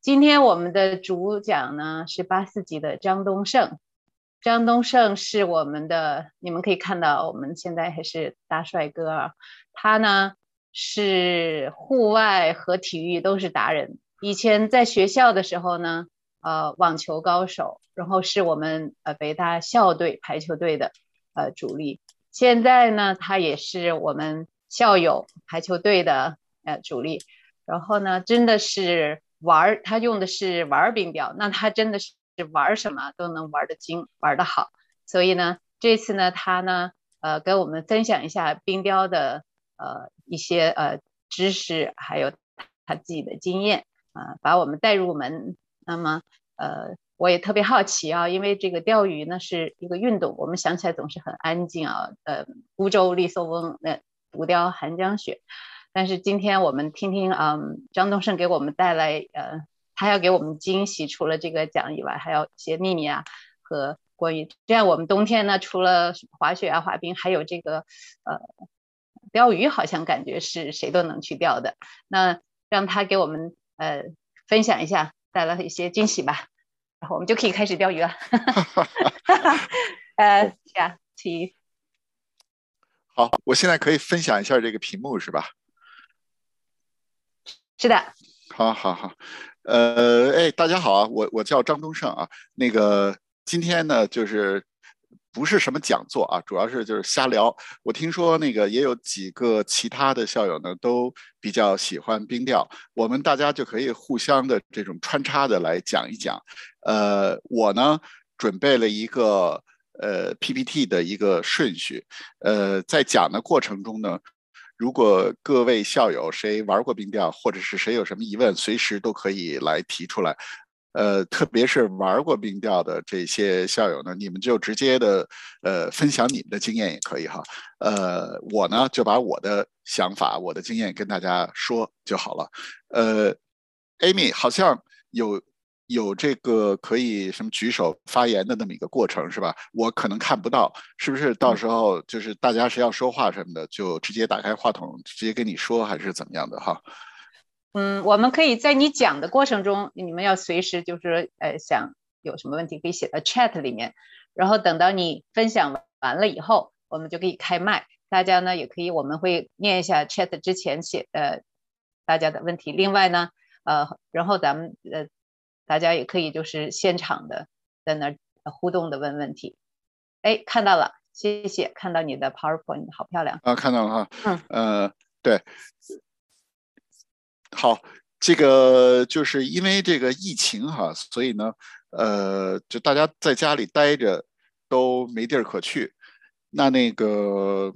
今天我们的主讲呢是八四级的张东胜。张东胜是我们的，你们可以看到，我们现在还是大帅哥啊。他呢是户外和体育都是达人。以前在学校的时候呢，呃，网球高手，然后是我们呃北大校队排球队的呃主力。现在呢，他也是我们校友排球队的呃主力。然后呢，真的是玩儿，他用的是玩儿冰雕，那他真的是。玩什么都能玩得精，玩得好。所以呢，这次呢，他呢，呃，跟我们分享一下冰雕的呃一些呃知识，还有他自己的经验啊，把我们带入门。那么，呃，我也特别好奇啊，因为这个钓鱼呢是一个运动，我们想起来总是很安静啊，呃，孤舟笠搜翁，那独钓寒江雪。但是今天我们听听嗯，张东胜给我们带来呃。他要给我们惊喜，除了这个奖以外，还有一些秘密啊和关于这样我们冬天呢，除了滑雪啊、滑冰，还有这个呃钓鱼，好像感觉是谁都能去钓的。那让他给我们呃分享一下，带来一些惊喜吧，然后我们就可以开始钓鱼了。呃，下，请。好，我现在可以分享一下这个屏幕是吧？是的。好好好。呃，哎，大家好啊，我我叫张东胜啊。那个今天呢，就是不是什么讲座啊，主要是就是瞎聊。我听说那个也有几个其他的校友呢，都比较喜欢冰钓，我们大家就可以互相的这种穿插的来讲一讲。呃，我呢准备了一个呃 PPT 的一个顺序，呃，在讲的过程中呢。如果各位校友谁玩过冰钓，或者是谁有什么疑问，随时都可以来提出来。呃，特别是玩过冰钓的这些校友呢，你们就直接的呃分享你们的经验也可以哈。呃，我呢就把我的想法、我的经验跟大家说就好了。呃，Amy 好像有。有这个可以什么举手发言的那么一个过程是吧？我可能看不到，是不是？到时候就是大家是要说话什么的，就直接打开话筒直接跟你说，还是怎么样的哈？嗯，我们可以在你讲的过程中，你们要随时就是呃想有什么问题可以写到 chat 里面，然后等到你分享完了以后，我们就可以开麦，大家呢也可以我们会念一下 chat 之前写呃大家的问题。另外呢，呃，然后咱们呃。大家也可以就是现场的在那互动的问问题，哎，看到了，谢谢，看到你的 PowerPoint，好漂亮啊，看到了哈，嗯，呃，对，好，这个就是因为这个疫情哈，所以呢，呃，就大家在家里待着都没地儿可去，那那个。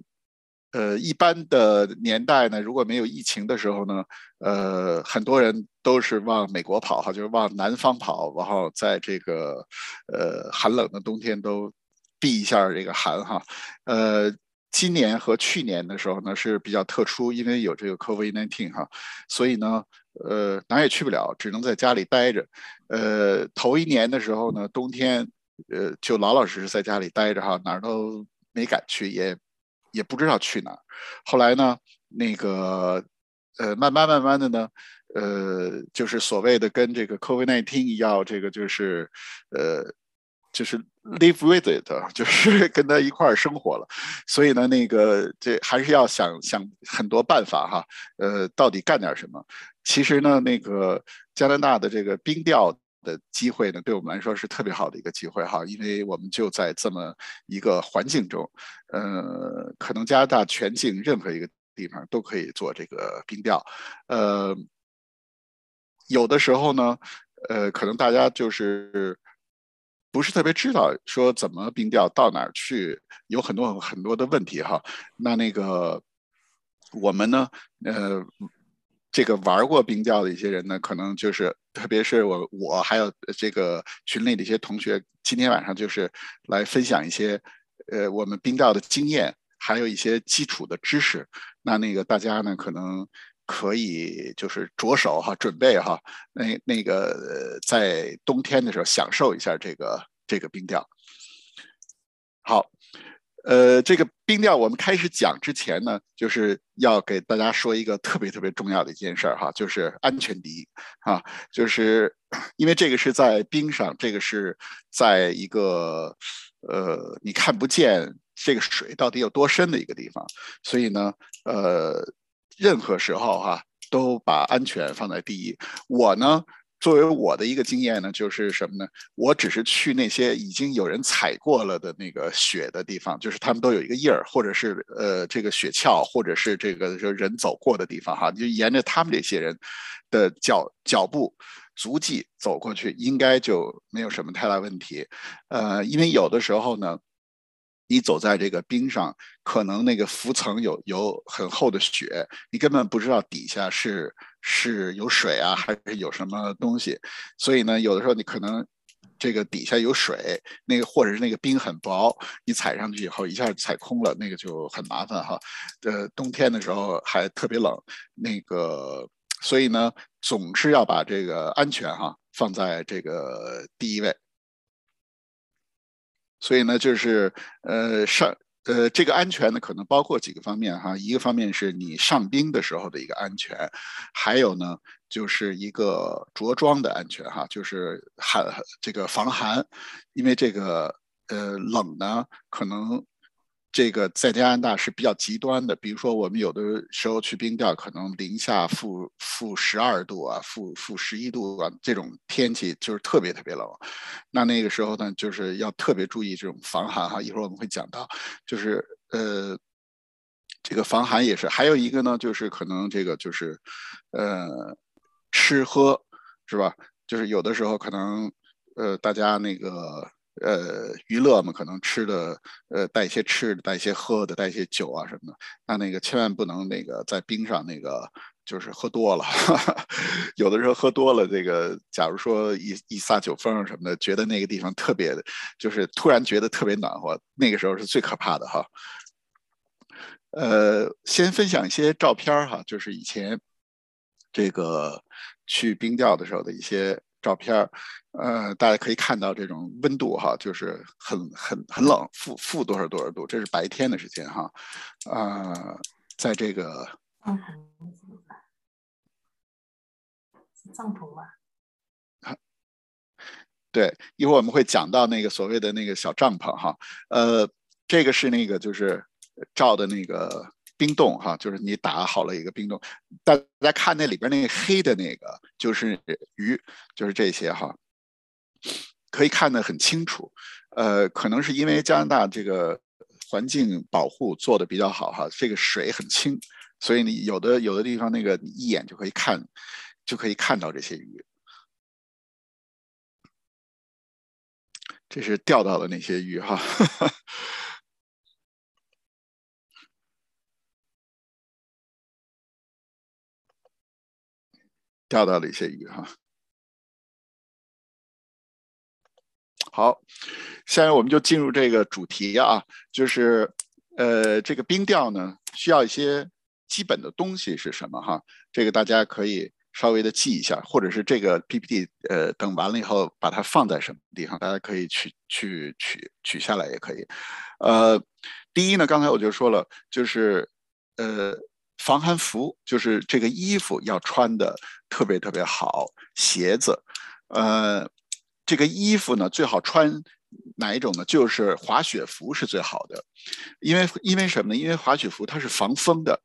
呃，一般的年代呢，如果没有疫情的时候呢，呃，很多人都是往美国跑哈，就是往南方跑，然后在这个呃寒冷的冬天都避一下这个寒哈。呃，今年和去年的时候呢是比较特殊，因为有这个 COVID-19 哈，所以呢，呃，哪也去不了，只能在家里待着。呃，头一年的时候呢，冬天呃就老老实实在家里待着哈，哪儿都没敢去，也。也不知道去哪，后来呢，那个，呃，慢慢慢慢的呢，呃，就是所谓的跟这个 COVID-19 要这个就是，呃，就是 live with it，就是跟他一块儿生活了，所以呢，那个这还是要想想很多办法哈，呃，到底干点什么？其实呢，那个加拿大的这个冰钓。的机会呢，对我们来说是特别好的一个机会哈，因为我们就在这么一个环境中，呃，可能加拿大全境任何一个地方都可以做这个冰钓，呃，有的时候呢，呃，可能大家就是不是特别知道说怎么冰钓，到哪儿去，有很多很多的问题哈。那那个我们呢，呃。这个玩过冰钓的一些人呢，可能就是，特别是我，我还有这个群里的一些同学，今天晚上就是来分享一些，呃，我们冰钓的经验，还有一些基础的知识。那那个大家呢，可能可以就是着手哈，准备哈，那那个在冬天的时候享受一下这个这个冰钓。好，呃，这个冰钓我们开始讲之前呢，就是要给大家说一个特别特别重要的一件事儿哈，就是安全第一啊，就是因为这个是在冰上，这个是在一个呃你看不见这个水到底有多深的一个地方，所以呢，呃，任何时候哈都把安全放在第一。我呢。作为我的一个经验呢，就是什么呢？我只是去那些已经有人踩过了的那个雪的地方，就是他们都有一个印儿，或者是呃这个雪橇，或者是这个就人走过的地方哈，就沿着他们这些人的脚脚步足迹走过去，应该就没有什么太大问题。呃，因为有的时候呢。你走在这个冰上，可能那个浮层有有很厚的雪，你根本不知道底下是是有水啊，还是有什么东西。所以呢，有的时候你可能这个底下有水，那个或者是那个冰很薄，你踩上去以后一下踩空了，那个就很麻烦哈。呃，冬天的时候还特别冷，那个所以呢，总是要把这个安全哈放在这个第一位。所以呢，就是呃上呃这个安全呢，可能包括几个方面哈。一个方面是你上冰的时候的一个安全，还有呢就是一个着装的安全哈，就是寒这个防寒，因为这个呃冷呢可能。这个在加拿大是比较极端的，比如说我们有的时候去冰钓，可能零下负负十二度啊，负负十一度啊，这种天气就是特别特别冷。那那个时候呢，就是要特别注意这种防寒哈。一会儿我们会讲到，就是呃，这个防寒也是。还有一个呢，就是可能这个就是呃，吃喝是吧？就是有的时候可能呃，大家那个。呃，娱乐嘛，可能吃的，呃，带一些吃的，带一些喝的，带一些酒啊什么的。那那个千万不能那个在冰上那个就是喝多了，有的时候喝多了，这个假如说一一撒酒疯什么的，觉得那个地方特别的，就是突然觉得特别暖和，那个时候是最可怕的哈。呃，先分享一些照片哈，就是以前这个去冰钓的时候的一些。照片儿，呃，大家可以看到这种温度哈，就是很很很冷，负负多少多少度，这是白天的时间哈，啊，在这个帐篷是帐篷吧？对，一会儿我们会讲到那个所谓的那个小帐篷哈，呃，这个是那个就是照的那个。冰冻哈，就是你打好了一个冰冻，大家看那里边那个黑的那个就是鱼，就是这些哈，可以看得很清楚。呃，可能是因为加拿大这个环境保护做的比较好哈，这个水很清，所以你有的有的地方那个你一眼就可以看，就可以看到这些鱼。这是钓到的那些鱼哈。钓到了一些鱼哈，好，现在我们就进入这个主题啊，就是呃，这个冰钓呢需要一些基本的东西是什么哈？这个大家可以稍微的记一下，或者是这个 PPT 呃等完了以后把它放在什么地方，大家可以去去取取下来也可以。呃，第一呢，刚才我就说了，就是呃。防寒服就是这个衣服要穿的特别特别好，鞋子，呃，这个衣服呢最好穿哪一种呢？就是滑雪服是最好的，因为因为什么呢？因为滑雪服它是防风的，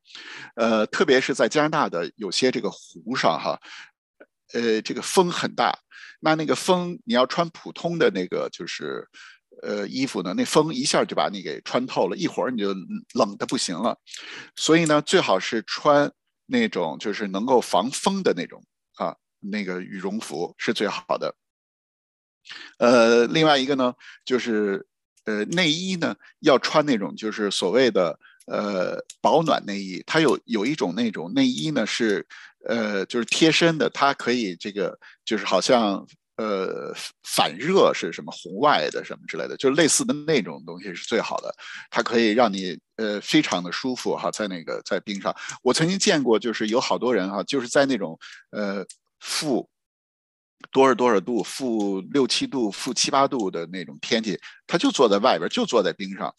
呃，特别是在加拿大的有些这个湖上哈，呃，这个风很大，那那个风你要穿普通的那个就是。呃，衣服呢？那风一下就把你给穿透了，一会儿你就冷的不行了。所以呢，最好是穿那种就是能够防风的那种啊，那个羽绒服是最好的。呃，另外一个呢，就是呃内衣呢要穿那种就是所谓的呃保暖内衣。它有有一种那种内衣呢是呃就是贴身的，它可以这个就是好像。呃，反热是什么红外的什么之类的，就类似的那种东西是最好的，它可以让你呃非常的舒服哈，在那个在冰上，我曾经见过，就是有好多人哈，就是在那种呃负多少多少度，负六七度、负七八度的那种天气，他就坐在外边，就坐在冰上，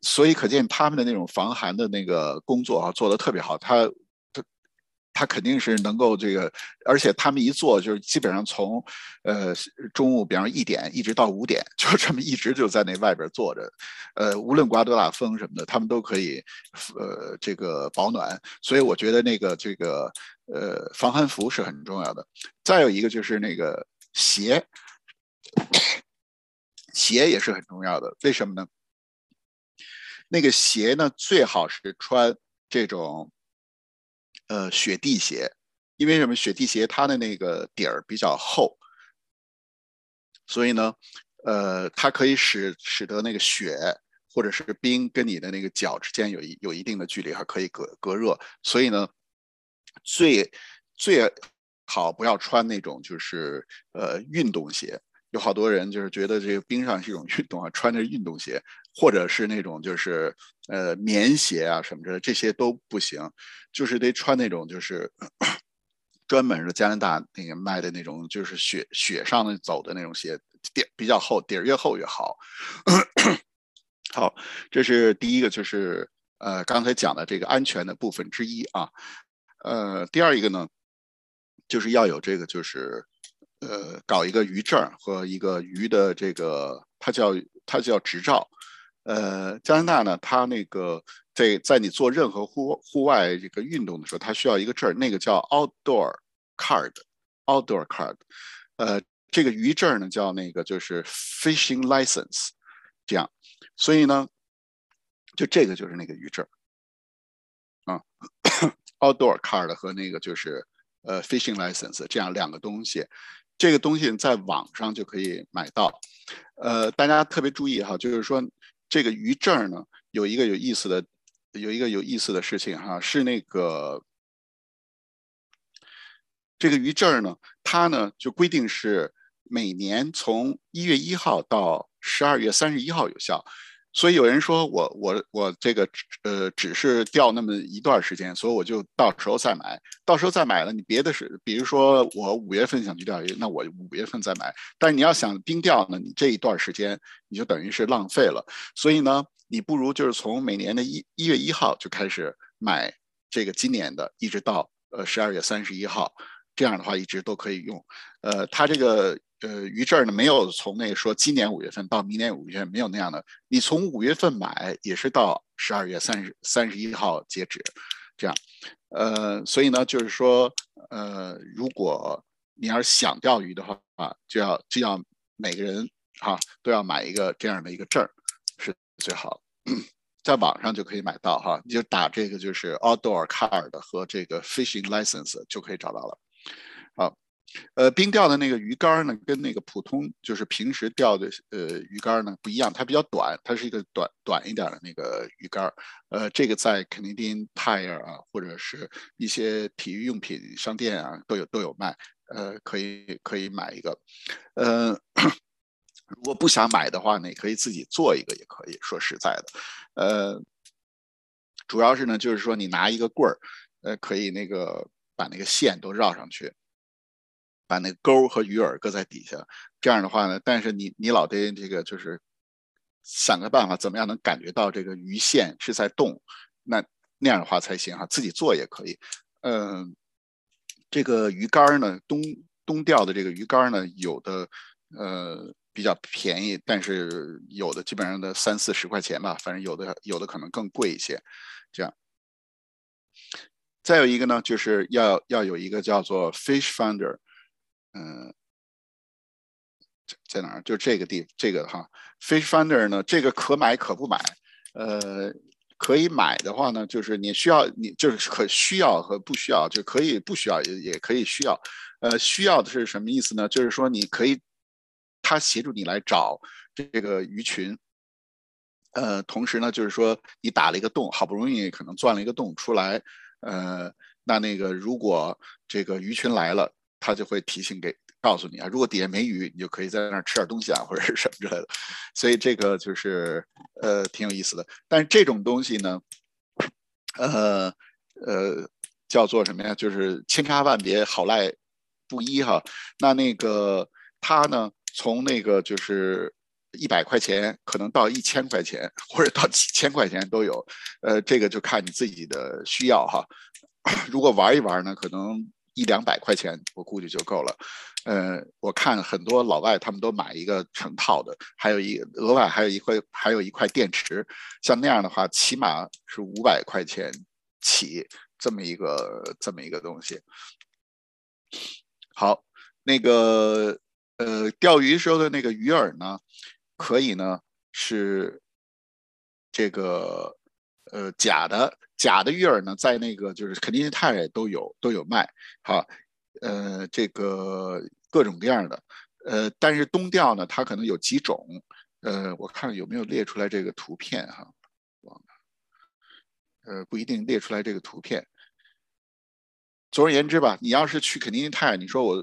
所以可见他们的那种防寒的那个工作啊，做得特别好。他他肯定是能够这个，而且他们一做就是基本上从呃中午，比方一点一直到五点，就这么一直就在那外边坐着，呃，无论刮多大风什么的，他们都可以呃这个保暖。所以我觉得那个这个呃防寒服是很重要的。再有一个就是那个鞋，鞋也是很重要的。为什么呢？那个鞋呢，最好是穿这种，呃，雪地鞋，因为什么？雪地鞋它的那个底儿比较厚，所以呢，呃，它可以使使得那个雪或者是冰跟你的那个脚之间有一有一定的距离，还可以隔隔热。所以呢，最最好不要穿那种就是呃运动鞋。有好多人就是觉得这个冰上是一种运动啊，穿着运动鞋，或者是那种就是呃棉鞋啊什么的，这些都不行，就是得穿那种就是专门的加拿大那个卖的那种就是雪雪上的走的那种鞋，底比较厚，底儿越厚越好。好，这是第一个，就是呃刚才讲的这个安全的部分之一啊。呃，第二一个呢，就是要有这个就是。呃，搞一个鱼证和一个鱼的这个，它叫它叫执照。呃，加拿大呢，它那个在在你做任何户户外这个运动的时候，它需要一个证那个叫 outdoor card，outdoor card。呃，这个鱼证呢叫那个就是 fishing license，这样。所以呢，就这个就是那个鱼证啊，outdoor card 和那个就是呃 fishing license 这样两个东西。这个东西在网上就可以买到，呃，大家特别注意哈，就是说这个鱼证呢，有一个有意思的，有一个有意思的事情哈，是那个这个鱼证呢，它呢就规定是每年从一月一号到十二月三十一号有效。所以有人说我我我这个呃只是钓那么一段时间，所以我就到时候再买，到时候再买了。你别的是，比如说我五月份想去钓鱼，那我五月份再买。但是你要想冰钓呢，你这一段时间你就等于是浪费了。所以呢，你不如就是从每年的一一月一号就开始买这个今年的，一直到呃十二月三十一号，这样的话一直都可以用。呃，它这个。呃，于这儿呢没有从那说今年五月份到明年五月份没有那样的，你从五月份买也是到十二月三十三十一号截止，这样，呃，所以呢就是说，呃，如果你要是想钓鱼的话啊，就要就要每个人哈都要买一个这样的一个证儿是最好，在网上就可以买到哈，你就打这个就是 outdoor card 和这个 fishing license 就可以找到了，好。呃，冰钓的那个鱼竿呢，跟那个普通就是平时钓的呃鱼竿呢不一样，它比较短，它是一个短短一点的那个鱼竿。呃，这个在 Canadian Tire 啊，或者是一些体育用品商店啊都有都有卖。呃，可以可以买一个。呃，如果不想买的话呢，可以自己做一个也可以说实在的。呃，主要是呢，就是说你拿一个棍儿，呃，可以那个把那个线都绕上去。把那钩和鱼饵搁在底下，这样的话呢，但是你你老得这个就是想个办法，怎么样能感觉到这个鱼线是在动，那那样的话才行哈。自己做也可以。嗯，这个鱼竿呢，冬冬钓的这个鱼竿呢，有的呃比较便宜，但是有的基本上的三四十块钱吧，反正有的有的可能更贵一些。这样，再有一个呢，就是要要有一个叫做 Fish Finder。嗯，在在哪儿？就这个地，这个哈，Fish Finder 呢？这个可买可不买。呃，可以买的话呢，就是你需要，你就是可需要和不需要，就可以不需要也也可以需要。呃，需要的是什么意思呢？就是说你可以，他协助你来找这个鱼群。呃，同时呢，就是说你打了一个洞，好不容易可能钻了一个洞出来。呃，那那个如果这个鱼群来了。他就会提醒给告诉你啊，如果底下没鱼，你就可以在那儿吃点东西啊，或者是什么之类的。所以这个就是呃挺有意思的。但是这种东西呢，呃呃叫做什么呀？就是千差万别，好赖不一哈。那那个他呢，从那个就是一百块钱，可能到一千块钱，或者到几千块钱都有。呃，这个就看你自己的需要哈。如果玩一玩呢，可能一两百块钱我估计就够了。呃，我看很多老外他们都买一个成套的，还有一额外还有一块还有一块电池，像那样的话，起码是五百块钱起这么一个这么一个东西。好，那个呃，钓鱼时候的那个鱼饵呢，可以呢是这个呃假的假的鱼饵呢，在那个就是肯定泰都有都有卖，好。呃，这个各种各样的，呃，但是冬钓呢，它可能有几种，呃，我看有没有列出来这个图片哈，忘了，呃，不一定列出来这个图片。总而言之吧，你要是去肯尼泰，你说我，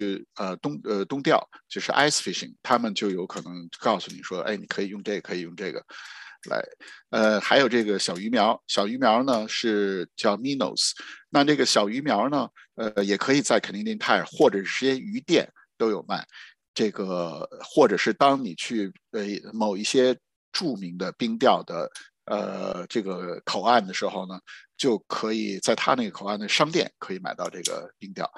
呃呃冬呃冬钓就是 ice fishing，他们就有可能告诉你说，哎，你可以用这个，可以用这个。来，呃，还有这个小鱼苗，小鱼苗呢是叫 Minos，那这个小鱼苗呢，呃，也可以在肯尼迪泰或者是些鱼店都有卖，这个或者是当你去呃某一些著名的冰钓的呃这个口岸的时候呢，就可以在他那个口岸的商店可以买到这个冰钓。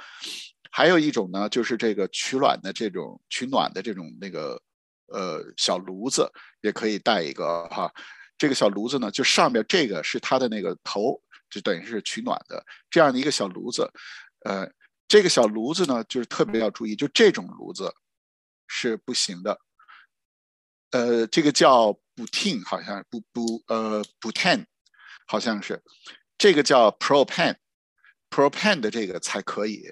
还有一种呢，就是这个取暖的这种取暖的这种那个。呃，小炉子也可以带一个哈。这个小炉子呢，就上面这个是它的那个头，就等于是取暖的这样的一个小炉子。呃，这个小炉子呢，就是特别要注意，就这种炉子是不行的。呃，这个叫 butane，好像不不呃 b u t a n 好像是这个叫 propane，propane 的这个才可以。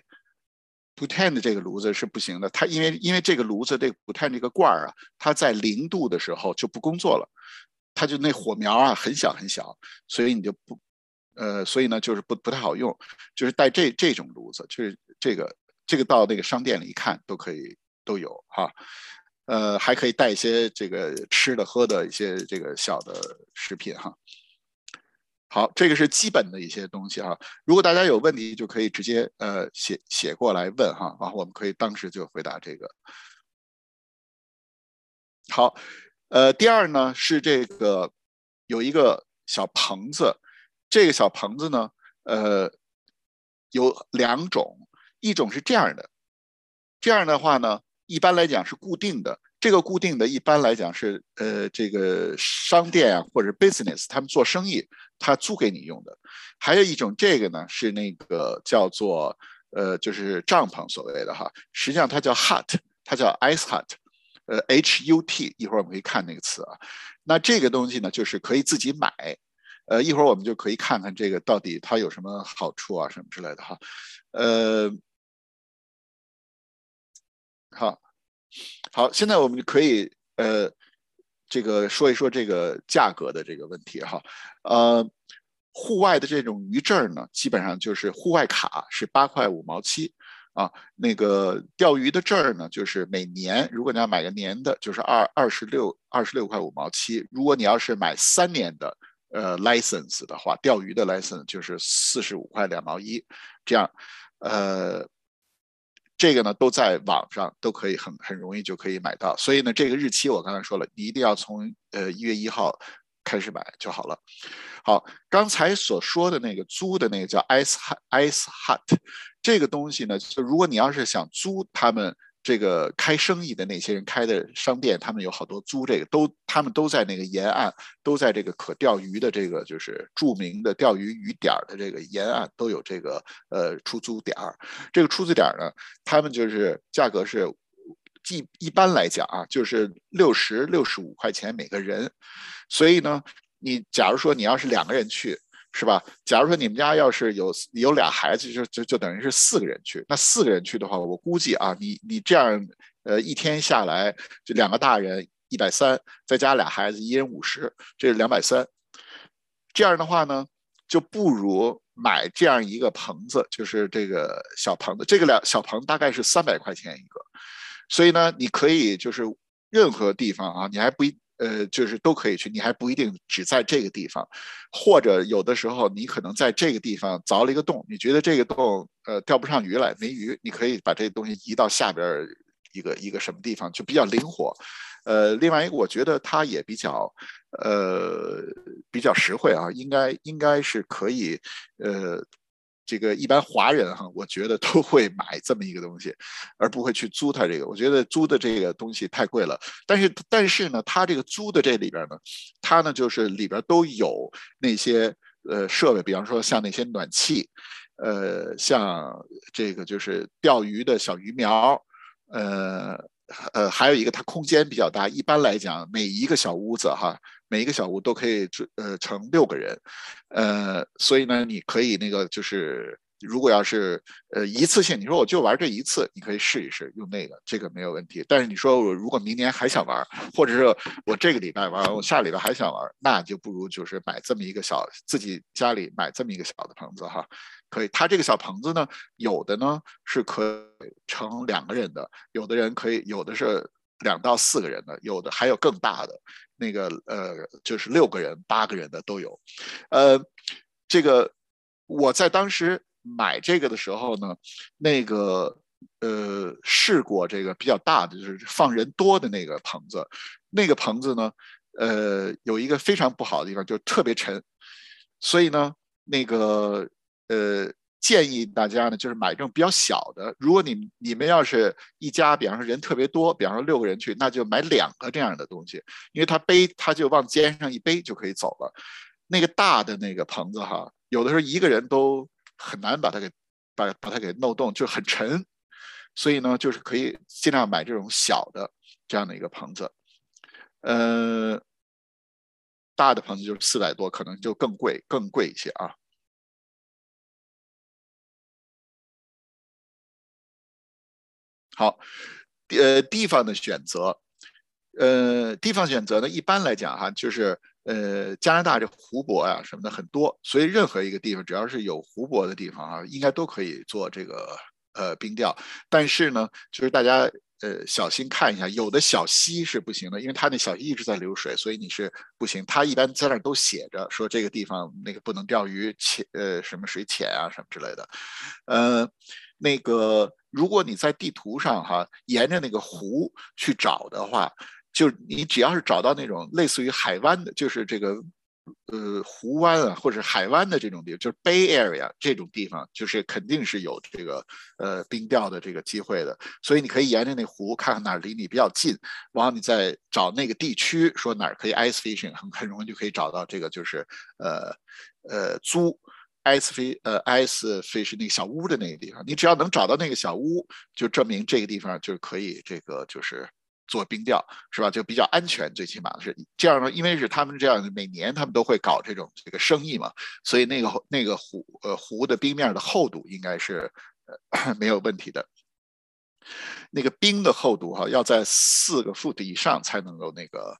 不碳的这个炉子是不行的，它因为因为这个炉子这个不碳这个罐儿啊，它在零度的时候就不工作了，它就那火苗啊很小很小，所以你就不，呃，所以呢就是不不太好用，就是带这这种炉子，就是这个这个到那个商店里一看都可以都有哈，呃，还可以带一些这个吃的喝的一些这个小的食品哈。好，这个是基本的一些东西哈。如果大家有问题，就可以直接呃写写过来问哈，然后我们可以当时就回答这个。好，呃，第二呢是这个有一个小棚子，这个小棚子呢，呃，有两种，一种是这样的，这样的话呢，一般来讲是固定的。这个固定的一般来讲是呃这个商店啊或者 business 他们做生意他租给你用的，还有一种这个呢是那个叫做呃就是帐篷所谓的哈，实际上它叫 hut，它叫 ice hut，呃 H U T，一会儿我们可以看那个词啊。那这个东西呢就是可以自己买，呃一会儿我们就可以看看这个到底它有什么好处啊什么之类的哈，呃好。好，现在我们可以呃，这个说一说这个价格的这个问题哈。呃，户外的这种鱼证呢，基本上就是户外卡是八块五毛七啊。那个钓鱼的证儿呢，就是每年如果你要买个年的，就是二二十六二十六块五毛七。如果你要是买三年的呃 license 的话，钓鱼的 license 就是四十五块两毛一。这样，呃。这个呢，都在网上都可以很很容易就可以买到，所以呢，这个日期我刚才说了，你一定要从呃一月一号开始买就好了。好，刚才所说的那个租的那个叫 Ice Ice Hut，这个东西呢，就如果你要是想租他们。这个开生意的那些人开的商店，他们有好多租这个，都他们都在那个沿岸，都在这个可钓鱼的这个就是著名的钓鱼鱼点的这个沿岸都有这个呃出租点儿。这个出租点呢，他们就是价格是一一般来讲啊，就是六十六十五块钱每个人。所以呢，你假如说你要是两个人去。是吧？假如说你们家要是有有俩孩子，就就就等于是四个人去。那四个人去的话，我估计啊，你你这样，呃，一天下来就两个大人一百三，再加俩孩子一人五十，这是两百三。这样的话呢，就不如买这样一个棚子，就是这个小棚子。这个两小棚大概是三百块钱一个，所以呢，你可以就是任何地方啊，你还不一。呃，就是都可以去，你还不一定只在这个地方，或者有的时候你可能在这个地方凿了一个洞，你觉得这个洞呃钓不上鱼来，没鱼，你可以把这东西移到下边一个一个什么地方，就比较灵活。呃，另外一个我觉得它也比较呃比较实惠啊，应该应该是可以呃。这个一般华人哈，我觉得都会买这么一个东西，而不会去租它这个。我觉得租的这个东西太贵了。但是但是呢，它这个租的这里边呢，它呢就是里边都有那些呃设备，比方说像那些暖气，呃，像这个就是钓鱼的小鱼苗，呃呃，还有一个它空间比较大。一般来讲，每一个小屋子哈。每一个小屋都可以呃乘六个人，呃，所以呢，你可以那个就是，如果要是呃一次性，你说我就玩这一次，你可以试一试用那个，这个没有问题。但是你说我如果明年还想玩，或者是我这个礼拜玩，我下礼拜还想玩，那就不如就是买这么一个小自己家里买这么一个小的棚子哈，可以。它这个小棚子呢，有的呢是可以乘两个人的，有的人可以，有的是两到四个人的，有的还有更大的。那个呃，就是六个人、八个人的都有，呃，这个我在当时买这个的时候呢，那个呃试过这个比较大的，就是放人多的那个棚子，那个棚子呢，呃，有一个非常不好的地方，就特别沉，所以呢，那个呃。建议大家呢，就是买这种比较小的。如果你你们要是一家，比方说人特别多，比方说六个人去，那就买两个这样的东西，因为他背他就往肩上一背就可以走了。那个大的那个棚子哈，有的时候一个人都很难把它给把把它给弄动，就很沉。所以呢，就是可以尽量买这种小的这样的一个棚子。呃，大的棚子就是四百多，可能就更贵更贵一些啊。好，呃，地方的选择，呃，地方选择呢，一般来讲哈，就是呃，加拿大这湖泊啊什么的很多，所以任何一个地方只要是有湖泊的地方啊，应该都可以做这个呃冰钓。但是呢，就是大家呃小心看一下，有的小溪是不行的，因为它那小溪一直在流水，所以你是不行。它一般在那都写着说这个地方那个不能钓鱼，浅呃什么水浅啊什么之类的，呃。那个，如果你在地图上哈，沿着那个湖去找的话，就你只要是找到那种类似于海湾的，就是这个呃湖湾啊，或者海湾的这种地，就是 Bay Area 这种地方，就是肯定是有这个呃冰钓的这个机会的。所以你可以沿着那湖看看哪儿离你比较近，然后你再找那个地区，说哪儿可以 ice fishing，很很容易就可以找到这个就是呃呃租。Ice fish，呃，ice fish 那个小屋的那个地方，你只要能找到那个小屋，就证明这个地方就可以这个就是做冰钓，是吧？就比较安全，最起码是这样呢。因为是他们这样，每年他们都会搞这种这个生意嘛，所以那个那个湖，呃，湖的冰面的厚度应该是呃 没有问题的。那个冰的厚度哈，要在四个 foot 以上才能够那个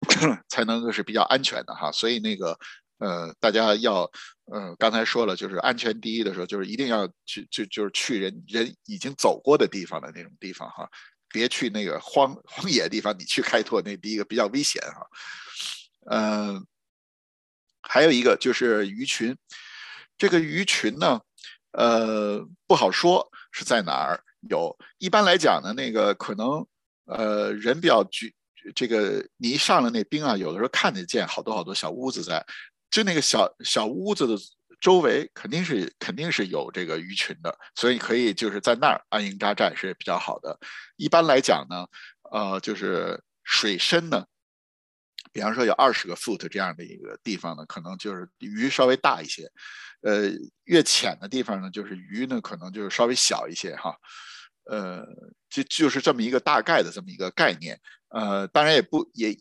才能够是比较安全的哈，所以那个。呃，大家要，呃，刚才说了，就是安全第一的时候，就是一定要去，就就是去人人已经走过的地方的那种地方哈，别去那个荒荒野地方，你去开拓那第一个比较危险哈。嗯，还有一个就是鱼群，这个鱼群呢，呃，不好说是在哪儿有，一般来讲呢，那个可能，呃，人比较聚，这个你一上了那冰啊，有的时候看得见好多好多小屋子在。就那个小小屋子的周围，肯定是肯定是有这个鱼群的，所以可以就是在那儿安营扎寨是比较好的。一般来讲呢，呃，就是水深呢，比方说有二十个 foot 这样的一个地方呢，可能就是鱼稍微大一些；呃，越浅的地方呢，就是鱼呢可能就是稍微小一些哈。呃，就就是这么一个大概的这么一个概念。呃，当然也不也。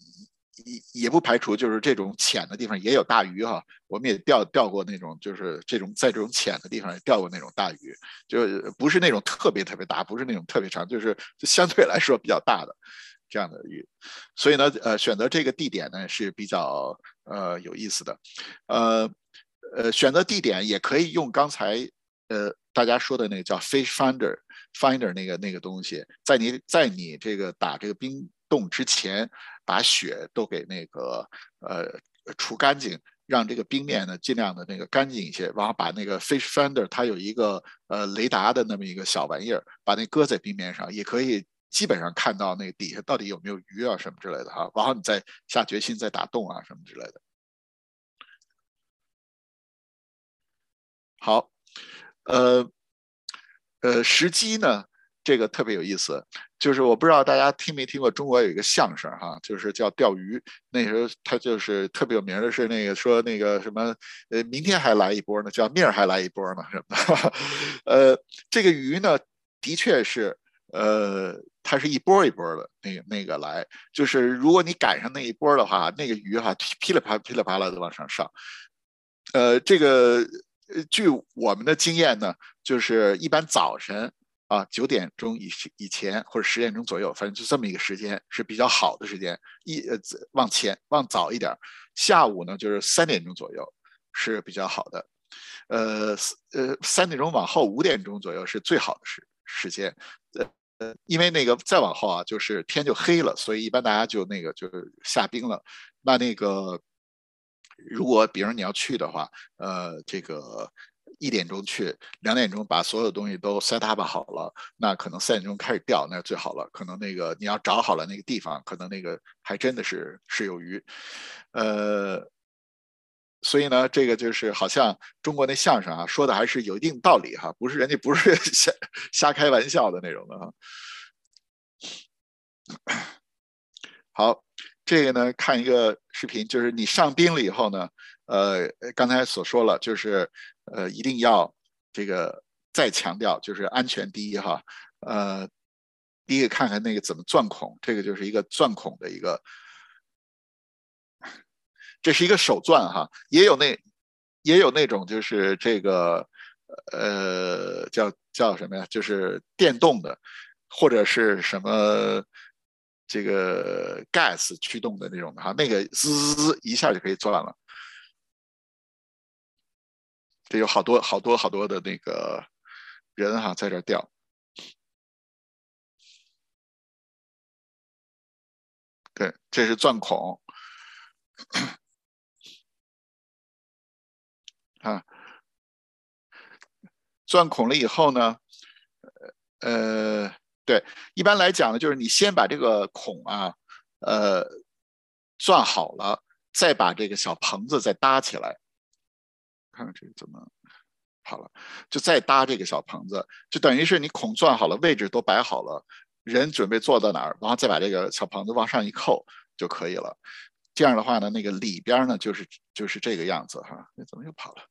也也不排除，就是这种浅的地方也有大鱼哈。我们也钓钓过那种，就是这种在这种浅的地方也钓过那种大鱼，就不是那种特别特别大，不是那种特别长，就是相对来说比较大的这样的鱼。所以呢，呃，选择这个地点呢是比较呃有意思的。呃呃，选择地点也可以用刚才呃大家说的那个叫 Fish Finder Finder 那个那个东西，在你在你这个打这个冰洞之前。把雪都给那个呃除干净，让这个冰面呢尽量的那个干净一些，然后把那个 fish finder 它有一个呃雷达的那么一个小玩意儿，把那搁在冰面上，也可以基本上看到那底下到底有没有鱼啊什么之类的哈，然后你再下决心再打洞啊什么之类的。好，呃，呃，时机呢？这个特别有意思，就是我不知道大家听没听过中国有一个相声哈，就是叫钓鱼。那时候他就是特别有名的是那个说那个什么，呃，明天还来一波呢，叫明儿还来一波呢什么的。呃，这个鱼呢，的确是，呃，它是一波一波的那个那个来，就是如果你赶上那一波的话，那个鱼哈噼里啪噼里啪啦的往上上。呃，这个据我们的经验呢，就是一般早晨。啊，九点钟以以前或者十点钟左右，反正就这么一个时间是比较好的时间。一呃往前往早一点，下午呢就是三点钟左右是比较好的。呃呃三点钟往后五点钟左右是最好的时时间。呃呃，因为那个再往后啊，就是天就黑了，所以一般大家就那个就是下冰了。那那个如果比如你要去的话，呃这个。一点钟去，两点钟把所有东西都 set up 好了，那可能三点钟开始钓，那最好了。可能那个你要找好了那个地方，可能那个还真的是是有鱼，呃，所以呢，这个就是好像中国那相声啊，说的还是有一定道理哈，不是人家不是 瞎瞎开玩笑的那种的哈。好，这个呢，看一个视频，就是你上冰了以后呢，呃，刚才所说了，就是。呃，一定要这个再强调，就是安全第一哈。呃，第一个看看那个怎么钻孔，这个就是一个钻孔的一个，这是一个手钻哈，也有那也有那种就是这个呃叫叫什么呀？就是电动的，或者是什么这个 gas 驱动的那种的哈，那个滋滋滋一下就可以钻了。这有好多好多好多的那个人哈，在这钓。对，这是钻孔啊。钻孔了以后呢，呃，对，一般来讲呢，就是你先把这个孔啊，呃，钻好了，再把这个小棚子再搭起来。看看这个怎么好了，就再搭这个小棚子，就等于是你孔钻好了，位置都摆好了，人准备坐到哪儿，然后再把这个小棚子往上一扣就可以了。这样的话呢，那个里边呢就是就是这个样子哈。那怎么又跑了？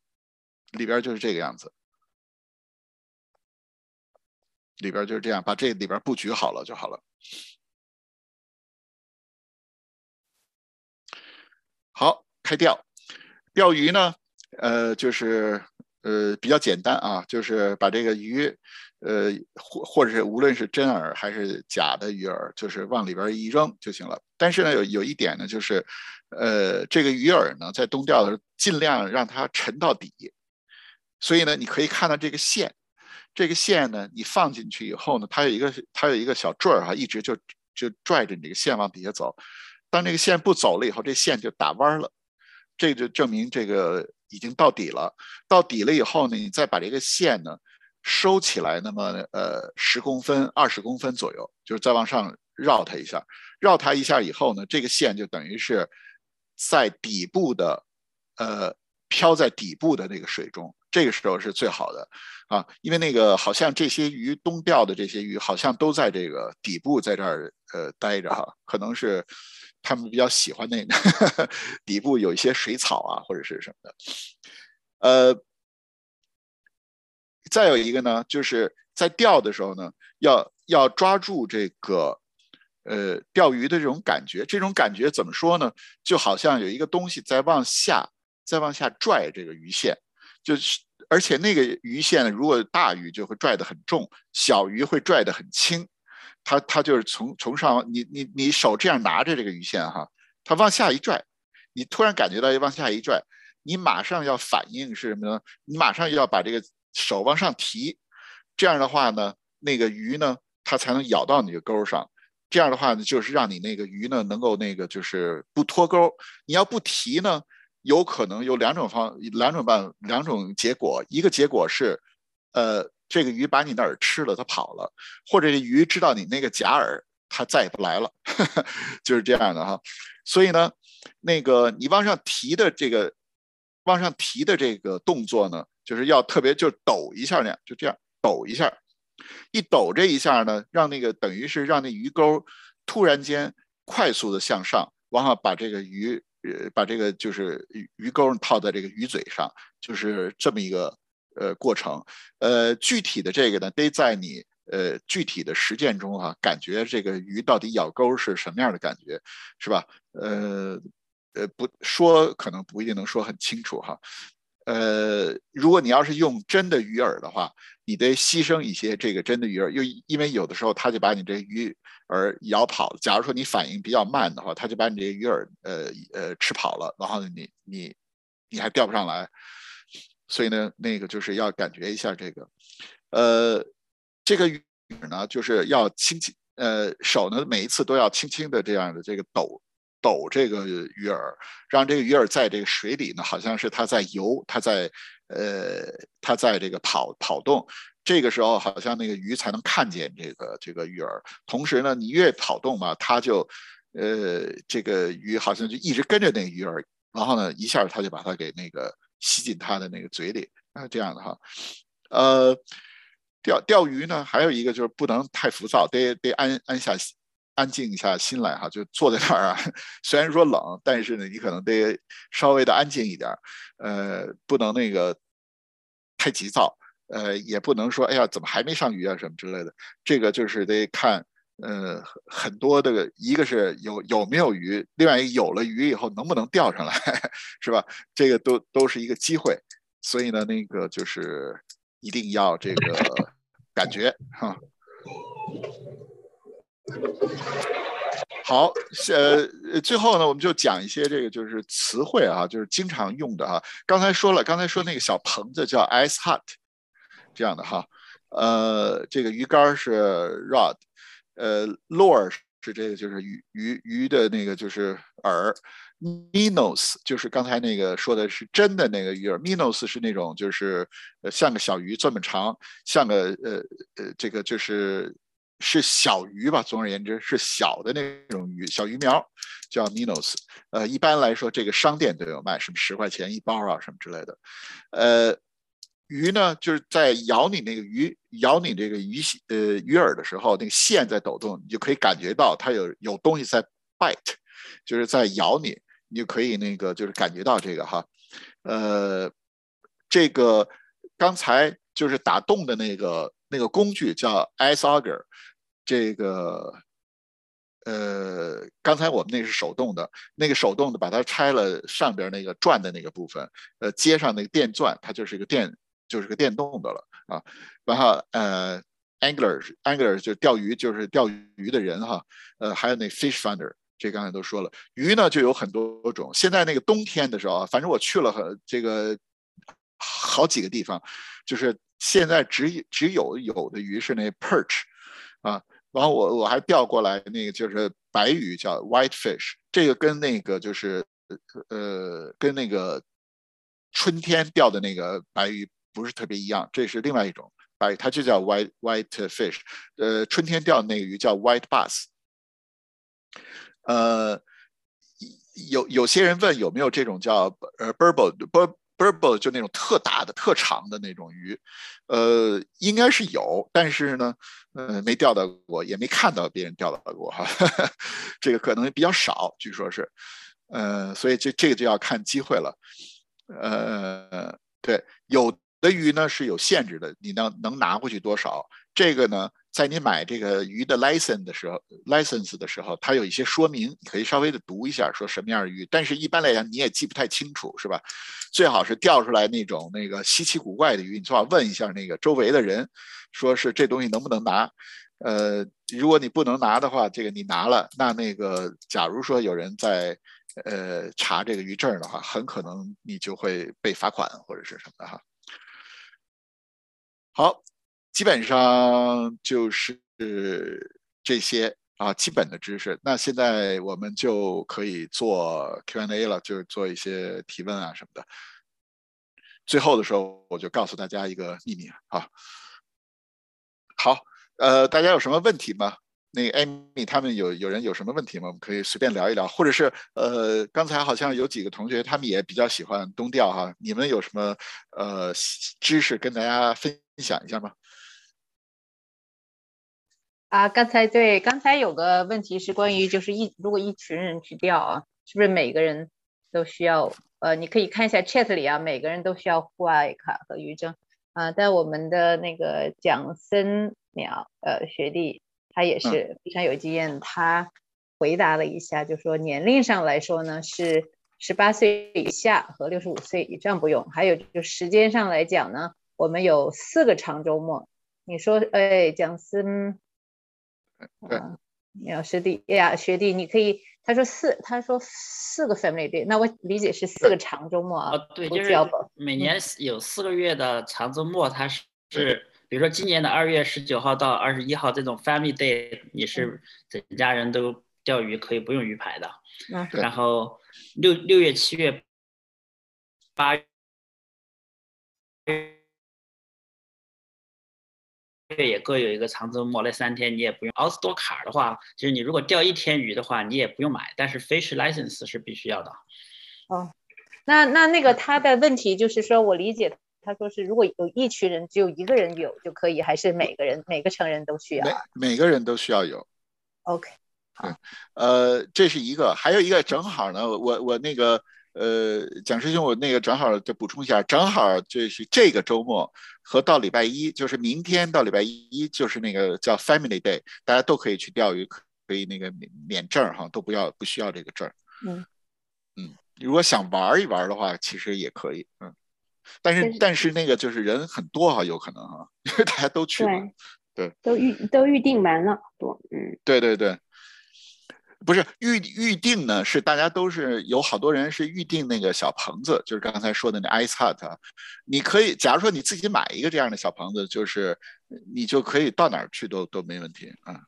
里边就是这个样子，里边就是这样，把这里边布局好了就好了。好，开钓，钓鱼呢。呃，就是呃比较简单啊，就是把这个鱼，呃或或者是无论是真饵还是假的鱼饵，就是往里边一扔就行了。但是呢，有有一点呢，就是呃这个鱼饵呢，在冬钓的时候尽量让它沉到底。所以呢，你可以看到这个线，这个线呢，你放进去以后呢，它有一个它有一个小坠儿哈，一直就就拽着你这个线往底下走。当这个线不走了以后，这线就打弯了，这就证明这个。已经到底了，到底了以后呢，你再把这个线呢收起来，那么呃十公分、二十公分左右，就是再往上绕它一下，绕它一下以后呢，这个线就等于是在底部的，呃飘在底部的那个水中，这个时候是最好的啊，因为那个好像这些鱼东钓的这些鱼好像都在这个底部在这儿呃待着哈，可能是。他们比较喜欢那个 底部有一些水草啊，或者是什么的。呃，再有一个呢，就是在钓的时候呢，要要抓住这个呃钓鱼的这种感觉。这种感觉怎么说呢？就好像有一个东西在往下，在往下拽这个鱼线，就是而且那个鱼线如果大鱼就会拽得很重，小鱼会拽得很轻。它它就是从从上你你你手这样拿着这个鱼线哈，它往下一拽，你突然感觉到往下一拽，你马上要反应是什么呢？你马上要把这个手往上提，这样的话呢，那个鱼呢它才能咬到你的钩上。这样的话呢，就是让你那个鱼呢能够那个就是不脱钩。你要不提呢，有可能有两种方两种办两种结果，一个结果是，呃。这个鱼把你的饵吃了，它跑了，或者这鱼知道你那个假饵，它再也不来了，就是这样的哈。所以呢，那个你往上提的这个往上提的这个动作呢，就是要特别就抖一下那样，就这样抖一下，一抖这一下呢，让那个等于是让那鱼钩突然间快速的向上，往上把这个鱼。呃，把这个就是鱼鱼钩套在这个鱼嘴上，就是这么一个呃过程。呃，具体的这个呢，得在你呃具体的实践中哈，感觉这个鱼到底咬钩是什么样的感觉，是吧？呃呃，不说可能不一定能说很清楚哈。呃，如果你要是用真的鱼饵的话，你得牺牲一些这个真的鱼饵，又因为有的时候它就把你这鱼饵咬跑了。假如说你反应比较慢的话，它就把你这鱼饵呃呃吃跑了，然后你你你还钓不上来。所以呢，那个就是要感觉一下这个，呃，这个鱼呢就是要轻轻呃手呢每一次都要轻轻的这样的这个抖。抖这个鱼饵，让这个鱼饵在这个水里呢，好像是它在游，它在呃，它在这个跑跑动。这个时候，好像那个鱼才能看见这个这个鱼饵。同时呢，你越跑动嘛，它就呃，这个鱼好像就一直跟着那个鱼饵，然后呢，一下它就把它给那个吸进它的那个嘴里啊，这样的哈。呃，钓钓鱼呢，还有一个就是不能太浮躁，得得安安下心。安静一下心来哈，就坐在那儿啊。虽然说冷，但是呢，你可能得稍微的安静一点，呃，不能那个太急躁，呃，也不能说哎呀怎么还没上鱼啊什么之类的。这个就是得看，呃，很多的，一个是有有没有鱼，另外一个有了鱼以后能不能钓上来，是吧？这个都都是一个机会，所以呢，那个就是一定要这个感觉哈。好，呃，最后呢，我们就讲一些这个就是词汇啊，就是经常用的哈。刚才说了，刚才说那个小棚子叫 ice hut，这样的哈。呃，这个鱼竿是 rod，呃，lore 是这个就是鱼鱼鱼的那个就是饵，minos 就是刚才那个说的是真的那个鱼饵，minos 是那种就是像个小鱼这么长，像个呃呃这个就是。是小鱼吧，总而言之是小的那种鱼，小鱼苗叫 minos，。呃，一般来说这个商店都有卖，什么十块钱一包啊，什么之类的。呃，鱼呢就是在咬你那个鱼，咬你这个鱼呃鱼饵的时候，那个线在抖动，你就可以感觉到它有有东西在 bite，就是在咬你，你就可以那个就是感觉到这个哈。呃，这个刚才就是打洞的那个那个工具叫 ice auger。这个，呃，刚才我们那是手动的，那个手动的把它拆了上边那个转的那个部分，呃，接上那个电钻，它就是一个电，就是个电动的了啊。然后呃，angler，angler 就钓鱼，就是钓鱼的人哈。呃，还有那 fish finder，这刚才都说了，鱼呢就有很多种。现在那个冬天的时候啊，反正我去了很这个好几个地方，就是现在只只有有的鱼是那 perch 啊。然后我我还钓过来那个就是白鱼叫 white fish，这个跟那个就是呃跟那个春天钓的那个白鱼不是特别一样，这是另外一种白，它就叫 white white fish。呃，春天钓的那个鱼叫 white bass。呃，有有些人问有没有这种叫呃 burble bur burbot 就那种特大的特长的那种鱼，呃，应该是有，但是呢。呃，没钓到过，也没看到别人钓到过哈，这个可能比较少，据说是，呃，所以这这个就要看机会了，呃，对，有的鱼呢是有限制的，你能能拿回去多少？这个呢？在你买这个鱼的 license 的时候，license 的时候，它有一些说明，你可以稍微的读一下，说什么样的鱼。但是一般来讲，你也记不太清楚，是吧？最好是钓出来那种那个稀奇古怪的鱼，你最好问一下那个周围的人，说是这东西能不能拿。呃，如果你不能拿的话，这个你拿了，那那个假如说有人在呃查这个鱼证的话，很可能你就会被罚款或者是什么的哈。好。基本上就是这些啊，基本的知识。那现在我们就可以做 Q&A 了，就是做一些提问啊什么的。最后的时候，我就告诉大家一个秘密啊。好，呃，大家有什么问题吗？那个艾米他们有有人有什么问题吗？我们可以随便聊一聊，或者是呃，刚才好像有几个同学他们也比较喜欢冬调哈，你们有什么呃知识跟大家分享一下吗？啊，刚才对，刚才有个问题是关于就是一如果一群人去钓啊，是不是每个人都需要呃，你可以看一下 chat 里啊，每个人都需要户外卡和渔证啊，但我们的那个蒋森淼呃学弟。他也是非常有经验，他回答了一下，就说年龄上来说呢，是十八岁以下和六十五岁以上不用。还有就时间上来讲呢，我们有四个长周末。你说，哎，蒋思，啊，苗师弟呀，学弟，你可以，他说四，他说四个 family day，那我理解是四个长周末啊。哦，对，就是每年有四个月的长周末，它是是。比如说今年的二月十九号到二十一号这种 Family Day，你是整家人都钓鱼，可以不用鱼排的。嗯。然后六六月、七月、八月也各有一个长周末，那三天你也不用。奥斯多卡的话，就是你如果钓一天鱼的话，你也不用买，但是 Fish License 是必须要的。哦，那那那个他的问题就是说，我理解。他说是，如果有一群人只有一个人有就可以，还是每个人每个成人都需要？每每个人都需要有。OK，好，呃，这是一个，还有一个正好呢，我我那个呃，蒋师兄，我那个正好就补充一下，正好就是这个周末和到礼拜一，就是明天到礼拜一，就是那个叫 Family Day，大家都可以去钓鱼，可以那个免免证哈，都不要不需要这个证。嗯嗯，如果想玩一玩的话，其实也可以，嗯。但是但是那个就是人很多哈，有可能哈，因为大家都去嘛，对，都预都预定完了，多，嗯，对对对，不是预预定呢，是大家都是有好多人是预定那个小棚子，就是刚才说的那 ice hut，你可以，假如说你自己买一个这样的小棚子，就是你就可以到哪儿去都都没问题啊。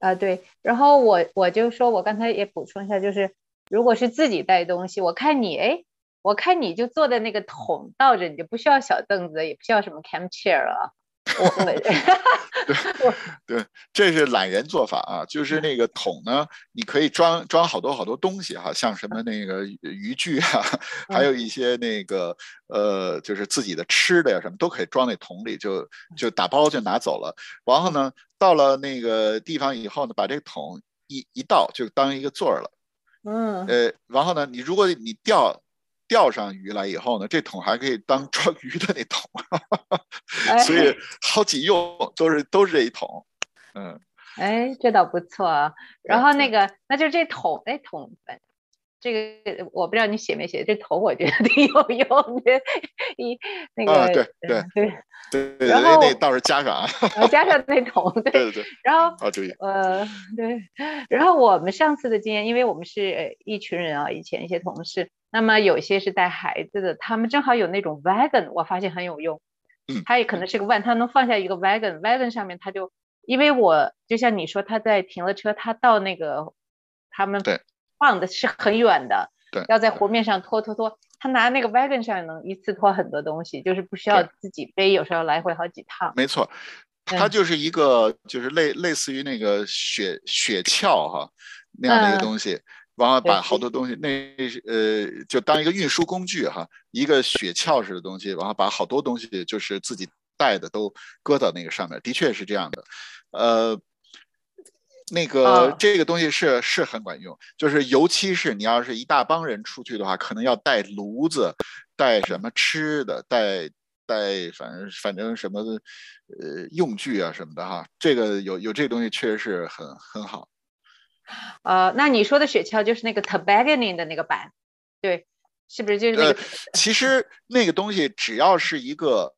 啊对，然后我我就说我刚才也补充一下，就是。如果是自己带东西，我看你，哎，我看你就坐在那个桶倒着，你就不需要小凳子，也不需要什么 camp chair 了。我，对对，这是懒人做法啊，就是那个桶呢，你可以装装好多好多东西哈，像什么那个渔具啊，还有一些那个呃，就是自己的吃的呀什么都可以装那桶里，就就打包就拿走了。然后呢，到了那个地方以后呢，把这个桶一一倒，就当一个座儿了。嗯，呃，然后呢，你如果你钓钓上鱼来以后呢，这桶还可以当装鱼的那桶，所以好几用都是都是这一桶，嗯，哎，这倒不错啊。然后那个，那就这桶，哎，桶。这个我不知道你写没写，这头我觉得 挺有用的。一那个对对对对，然后那倒是加上啊，加上那头，对对对。然后啊，注意，呃，对。然后我们上次的经验，因为我们是一群人啊，以前一些同事，那么有些是带孩子的，他们正好有那种 wagon，我发现很有用。嗯。他也可能是个 van，他能放下一个 wagon，wagon 上面他就，因为我就像你说，他在停了车，他到那个他们对。放的是很远的，对，要在湖面上拖拖拖。他拿那个 wagon 上能一次拖很多东西，就是不需要自己背，有时候来回好几趟。没错，它就是一个就是类类似于那个雪雪橇哈那样的一个东西，然后把好多东西那呃就当一个运输工具哈，一个雪橇式的东西，然后把好多东西就是自己带的都搁到那个上面，的确是这样的，呃。那个这个东西是是很管用，就是尤其是你要是一大帮人出去的话，可能要带炉子，带什么吃的，带带反正反正什么呃用具啊什么的哈。这个有有这个东西确实是很很好。呃，那你说的雪橇就是那个 tobogganing 的那个板，对，是不是就是那个？其实那个东西只要是一个。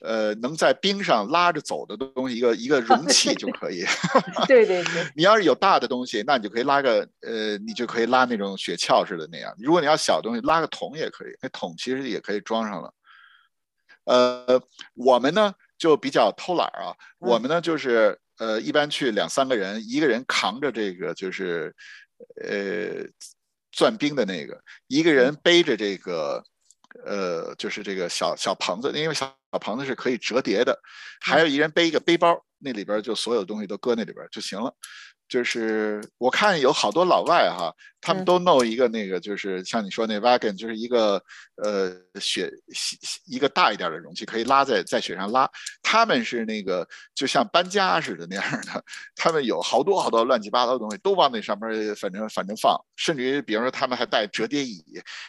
呃，能在冰上拉着走的东西，一个一个容器就可以。对对对。你要是有大的东西，那你就可以拉个呃，你就可以拉那种雪橇似的那样。如果你要小东西，拉个桶也可以，那桶其实也可以装上了。呃，我们呢就比较偷懒啊，我们呢就是呃，一般去两三个人，一个人扛着这个就是呃钻冰的那个，一个人背着这个。呃，就是这个小小棚子，因为小小棚子是可以折叠的，还有一人背一个背包，那里边就所有东西都搁那里边就行了。就是我看有好多老外哈，他们都弄一个那个，就是像你说那 wagon，就是一个呃雪一个大一点的容器，可以拉在在雪上拉。他们是那个就像搬家似的那样的，他们有好多好多乱七八糟的东西都往那上面，反正反正放。甚至于，比如说他们还带折叠椅，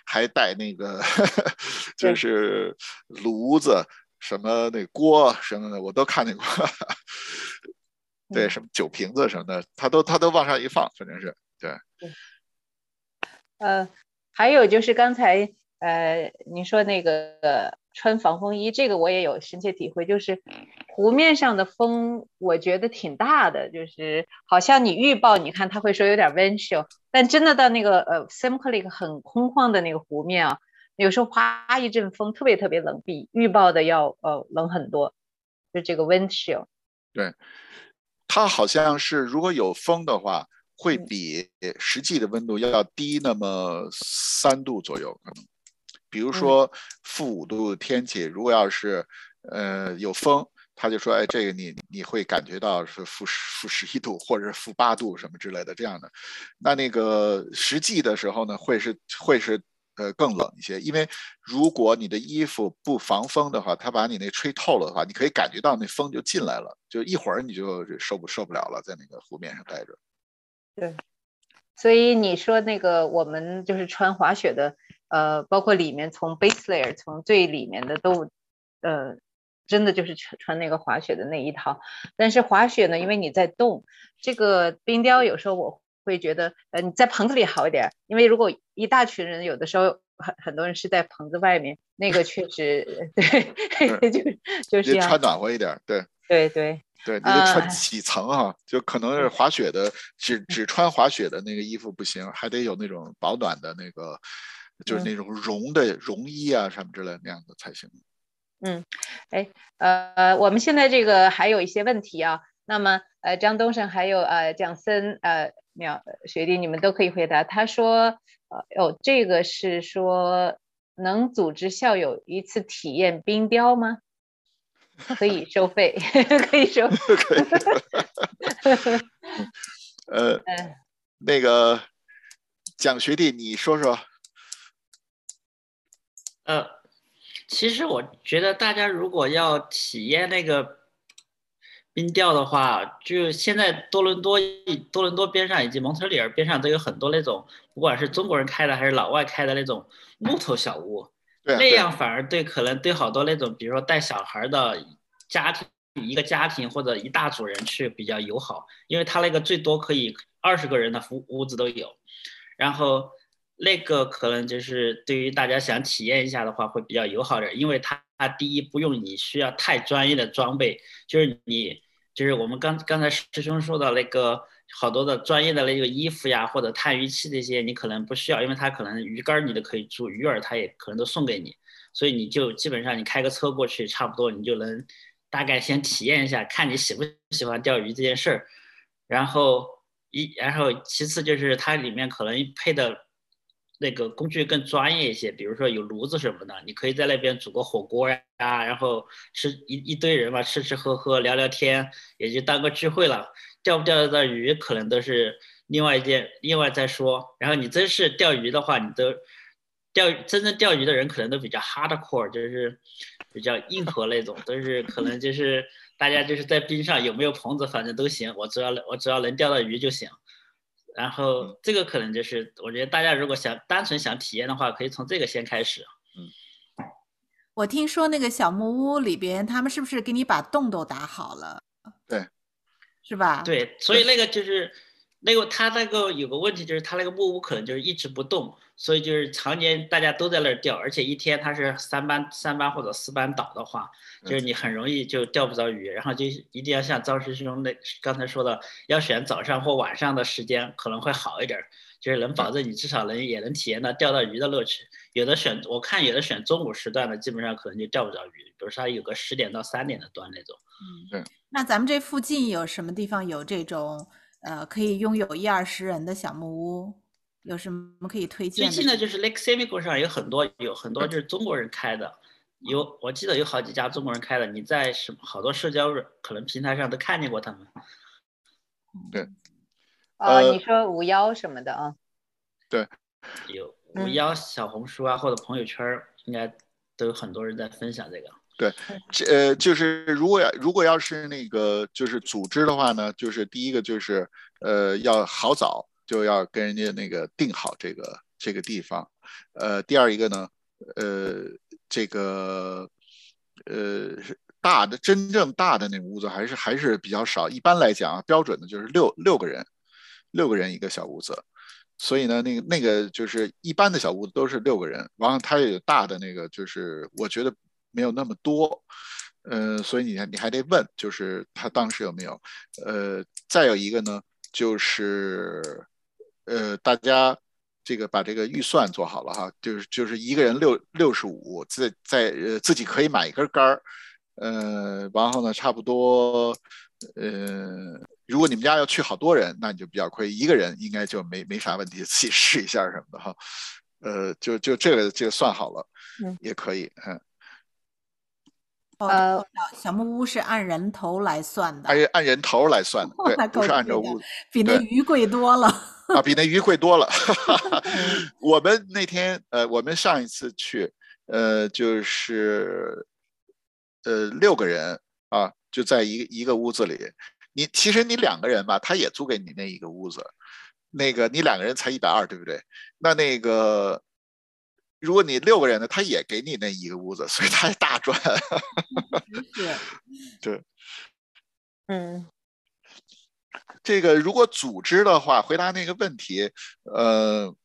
还带那个 就是炉子什么那锅什么的，我都看见过。对，什么酒瓶子什么的，他都他都往上一放，反正是对。呃，还有就是刚才呃你说那个穿防风衣，这个我也有深切体会，就是湖面上的风，我觉得挺大的，就是好像你预报，你看他会说有点 wind chill，但真的到那个呃 Simcoe 很空旷的那个湖面啊，有时候哗一阵风，特别特别冷，比预报的要呃冷很多，就这个 wind chill。对。它好像是，如果有风的话，会比实际的温度要低那么三度左右，可能。比如说负五度的天气，如果要是呃有风，他就说，哎，这个你你会感觉到是负十负十一度或者是负八度什么之类的这样的。那那个实际的时候呢，会是会是。呃，更冷一些，因为如果你的衣服不防风的话，它把你那吹透了的话，你可以感觉到那风就进来了，就一会儿你就受不受不了了，在那个湖面上待着。对，所以你说那个我们就是穿滑雪的，呃，包括里面从 base layer 从最里面的都，呃，真的就是穿穿那个滑雪的那一套。但是滑雪呢，因为你在动，这个冰雕有时候我。会觉得，呃，你在棚子里好一点，因为如果一大群人，有的时候很很多人是在棚子外面，那个确实 对，就就是要穿暖和一点，对，对对。对，你得穿几层哈，就可能是滑雪的，只只穿滑雪的那个衣服不行，还得有那种保暖的那个，就是那种绒的绒衣啊什么之类那样的才行。嗯，哎，呃，我们现在这个还有一些问题啊，那么呃，张东升还有呃蒋森呃。苗学弟，你们都可以回答。他说：“呃，哦，这个是说能组织校友一次体验冰雕吗？可以收费，可以收。呃，那个蒋学弟，你说说。呃，其实我觉得大家如果要体验那个。冰钓的话，就现在多伦多、多伦多边上以及蒙特利尔边上都有很多那种，不管是中国人开的还是老外开的那种木头小屋，那样反而对可能对好多那种，比如说带小孩的家庭，一个家庭或者一大组人去比较友好，因为他那个最多可以二十个人的屋屋子都有，然后那个可能就是对于大家想体验一下的话会比较友好点，因为它它第一不用你需要太专业的装备，就是你。就是我们刚刚才师兄说的那个好多的专业的那个衣服呀，或者探鱼器这些，你可能不需要，因为它可能鱼竿你都可以租，鱼饵它也可能都送给你，所以你就基本上你开个车过去，差不多你就能大概先体验一下，看你喜不喜欢钓鱼这件事儿。然后一，然后其次就是它里面可能配的。那个工具更专业一些，比如说有炉子什么的，你可以在那边煮个火锅呀，然后吃一一堆人嘛，吃吃喝喝聊聊天，也就当个聚会了。钓不钓得到鱼，可能都是另外一件，另外再说。然后你真是钓鱼的话，你都钓真正钓鱼的人可能都比较 hardcore，就是比较硬核那种，都是可能就是大家就是在冰上有没有棚子，反正都行，我只要我只要能钓到鱼就行。然后这个可能就是，我觉得大家如果想单纯想体验的话，可以从这个先开始。嗯，我听说那个小木屋里边，他们是不是给你把洞都打好了？对，是吧？对，所以那个就是那个他那个有个问题，就是他那个木屋可能就是一直不动，所以就是常年大家都在那儿钓，而且一天他是三班三班或者四班倒的话。就是你很容易就钓不着鱼，然后就一定要像张师兄那刚才说的，要选早上或晚上的时间可能会好一点，就是能保证你至少能也能体验到钓到鱼的乐趣。有的选我看有的选中午时段的，基本上可能就钓不着鱼，比如说有个十点到三点的段那种。嗯，对。那咱们这附近有什么地方有这种呃可以拥有一二十人的小木屋？有什么可以推荐的？最近呢，就是 Lake Semico 上有很多有很多就是中国人开的，有我记得有好几家中国人开的，你在什么好多社交可能平台上都看见过他们。呃，呃你说五幺什么的啊？对有嗯五幺小红书啊，或者朋友圈儿，应该都有很多人在分享这个。这呃，就是如果要如果要是那个就是组织的话呢，就是第一个就是呃要好早，就要跟人家那个定好这个这个地方。呃，第二一个呢，呃，这个呃是大的真正大的那个屋子还是还是比较少。一般来讲啊，标准的就是六六个人，六个人一个小屋子。所以呢，那个那个就是一般的小屋子都是六个人，完了它也有大的那个，就是我觉得没有那么多，呃，所以你还你还得问，就是他当时有没有，呃，再有一个呢，就是呃，大家这个把这个预算做好了哈，就是就是一个人六六十五，在在呃自己可以买一根杆儿，呃，然后呢，差不多，呃，如果你们家要去好多人，那你就比较亏，一个人应该就没没啥问题，自己试一下什么的哈，呃，就就这个这个算好了，嗯也可以，嗯。哦，呃小小木屋是按人头来算的，按按人头来算的，对，不是按照屋比那鱼贵多了。啊，比那鱼贵多了。嗯 我们那天呃，我们上一次去，呃，就是呃六个人啊，就在一个一个屋子里。你其实你两个人吧，他也租给你那一个屋子，那个你两个人才一百二，对不对？那那个如果你六个人呢，他也给你那一个屋子，所以他还大赚。对，嗯这个如果组织的话，回答那个问题，呃，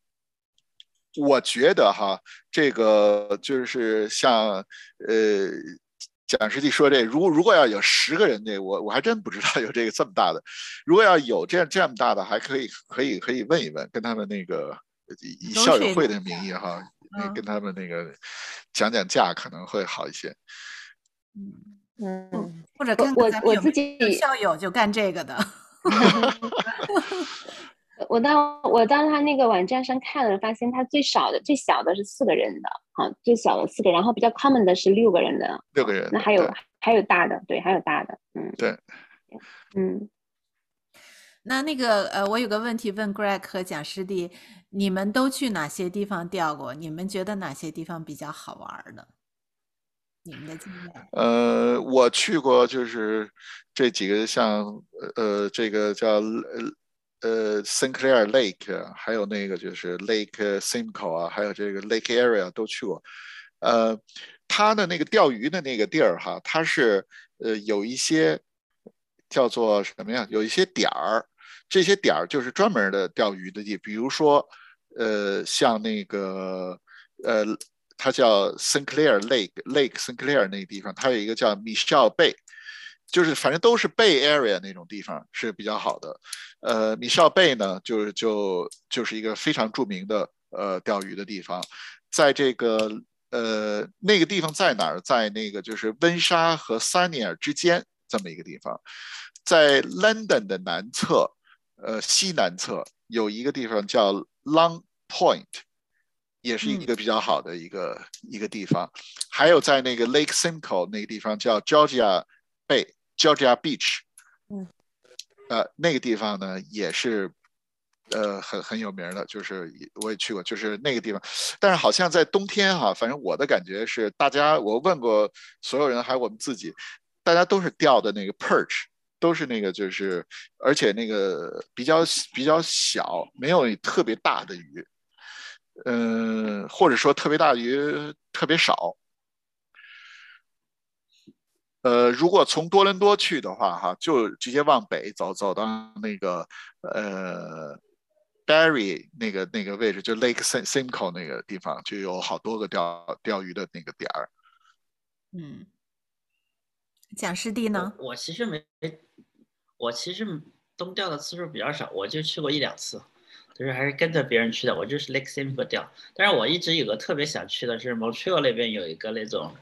我觉得哈，这个就是像呃蒋师弟说这，如果如果要有十个人这，我我还真不知道有这个这么大的。如果要有这样这样大的，还可以可以可以问一问，跟他们那个以校友会的名义哈，那嗯。跟他们那个讲讲价可能会好一些。嗯。嗯或者跟我我自己校友就干这个的。我到我到他那个网站上看了，发现他最少的最小的是四个人的，啊，最小的四个人，然后比较 common 的是六个人的，六个人，那还有还有大的，对，还有大的，嗯，对，嗯，那那个呃，我有个问题问 Greg 和蒋师弟，你们都去哪些地方钓过？你们觉得哪些地方比较好玩儿的？你们的经验？呃，我去过，就是这几个像呃，这个叫呃呃 Sinclair Lake，还有那个就是 Lake Simcoe 啊，还有这个 Lake Area 都去过。呃，它的那个钓鱼的那个地儿哈，它是呃有一些叫做什么呀？有一些点儿，这些点儿就是专门的钓鱼的地，比如说呃像那个呃。它叫 Sinclair Lake Lake Sinclair 那个地方，它有一个叫 Michelle Bay，就是反正都是 Bay Area 那种地方是比较好的。呃，Michelle Bay 呢，就是就就是一个非常著名的呃钓鱼的地方，在这个呃那个地方在哪儿？在那个就是温莎和三尼尔之间这么一个地方，在 London 的南侧，呃西南侧有一个地方叫 Long Point。也是一个比较好的一个、嗯、一个地方，还有在那个 Lake Simcoe 那个地方叫 Georgia Bay Georgia Beach，嗯，呃，那个地方呢也是呃很很有名的，就是我也去过，就是那个地方，但是好像在冬天哈、啊，反正我的感觉是，大家我问过所有人，还有我们自己，大家都是钓的那个 perch，都是那个就是，而且那个比较比较小，没有特别大的鱼。嗯，或者说特别大鱼特别少。呃，如果从多伦多去的话，哈，就直接往北走，走到那个呃 Barry 那个那个位置，就 Lake Simcoe 那个地方，就有好多个钓钓鱼的那个点儿。嗯，蒋师弟呢？我其实没，我其实东钓的次数比较少，我就去过一两次。就是还是跟着别人去的，我就是 Lake Simcoe 钓。但是我一直有个特别想去的是 Montreal 那边有一个那种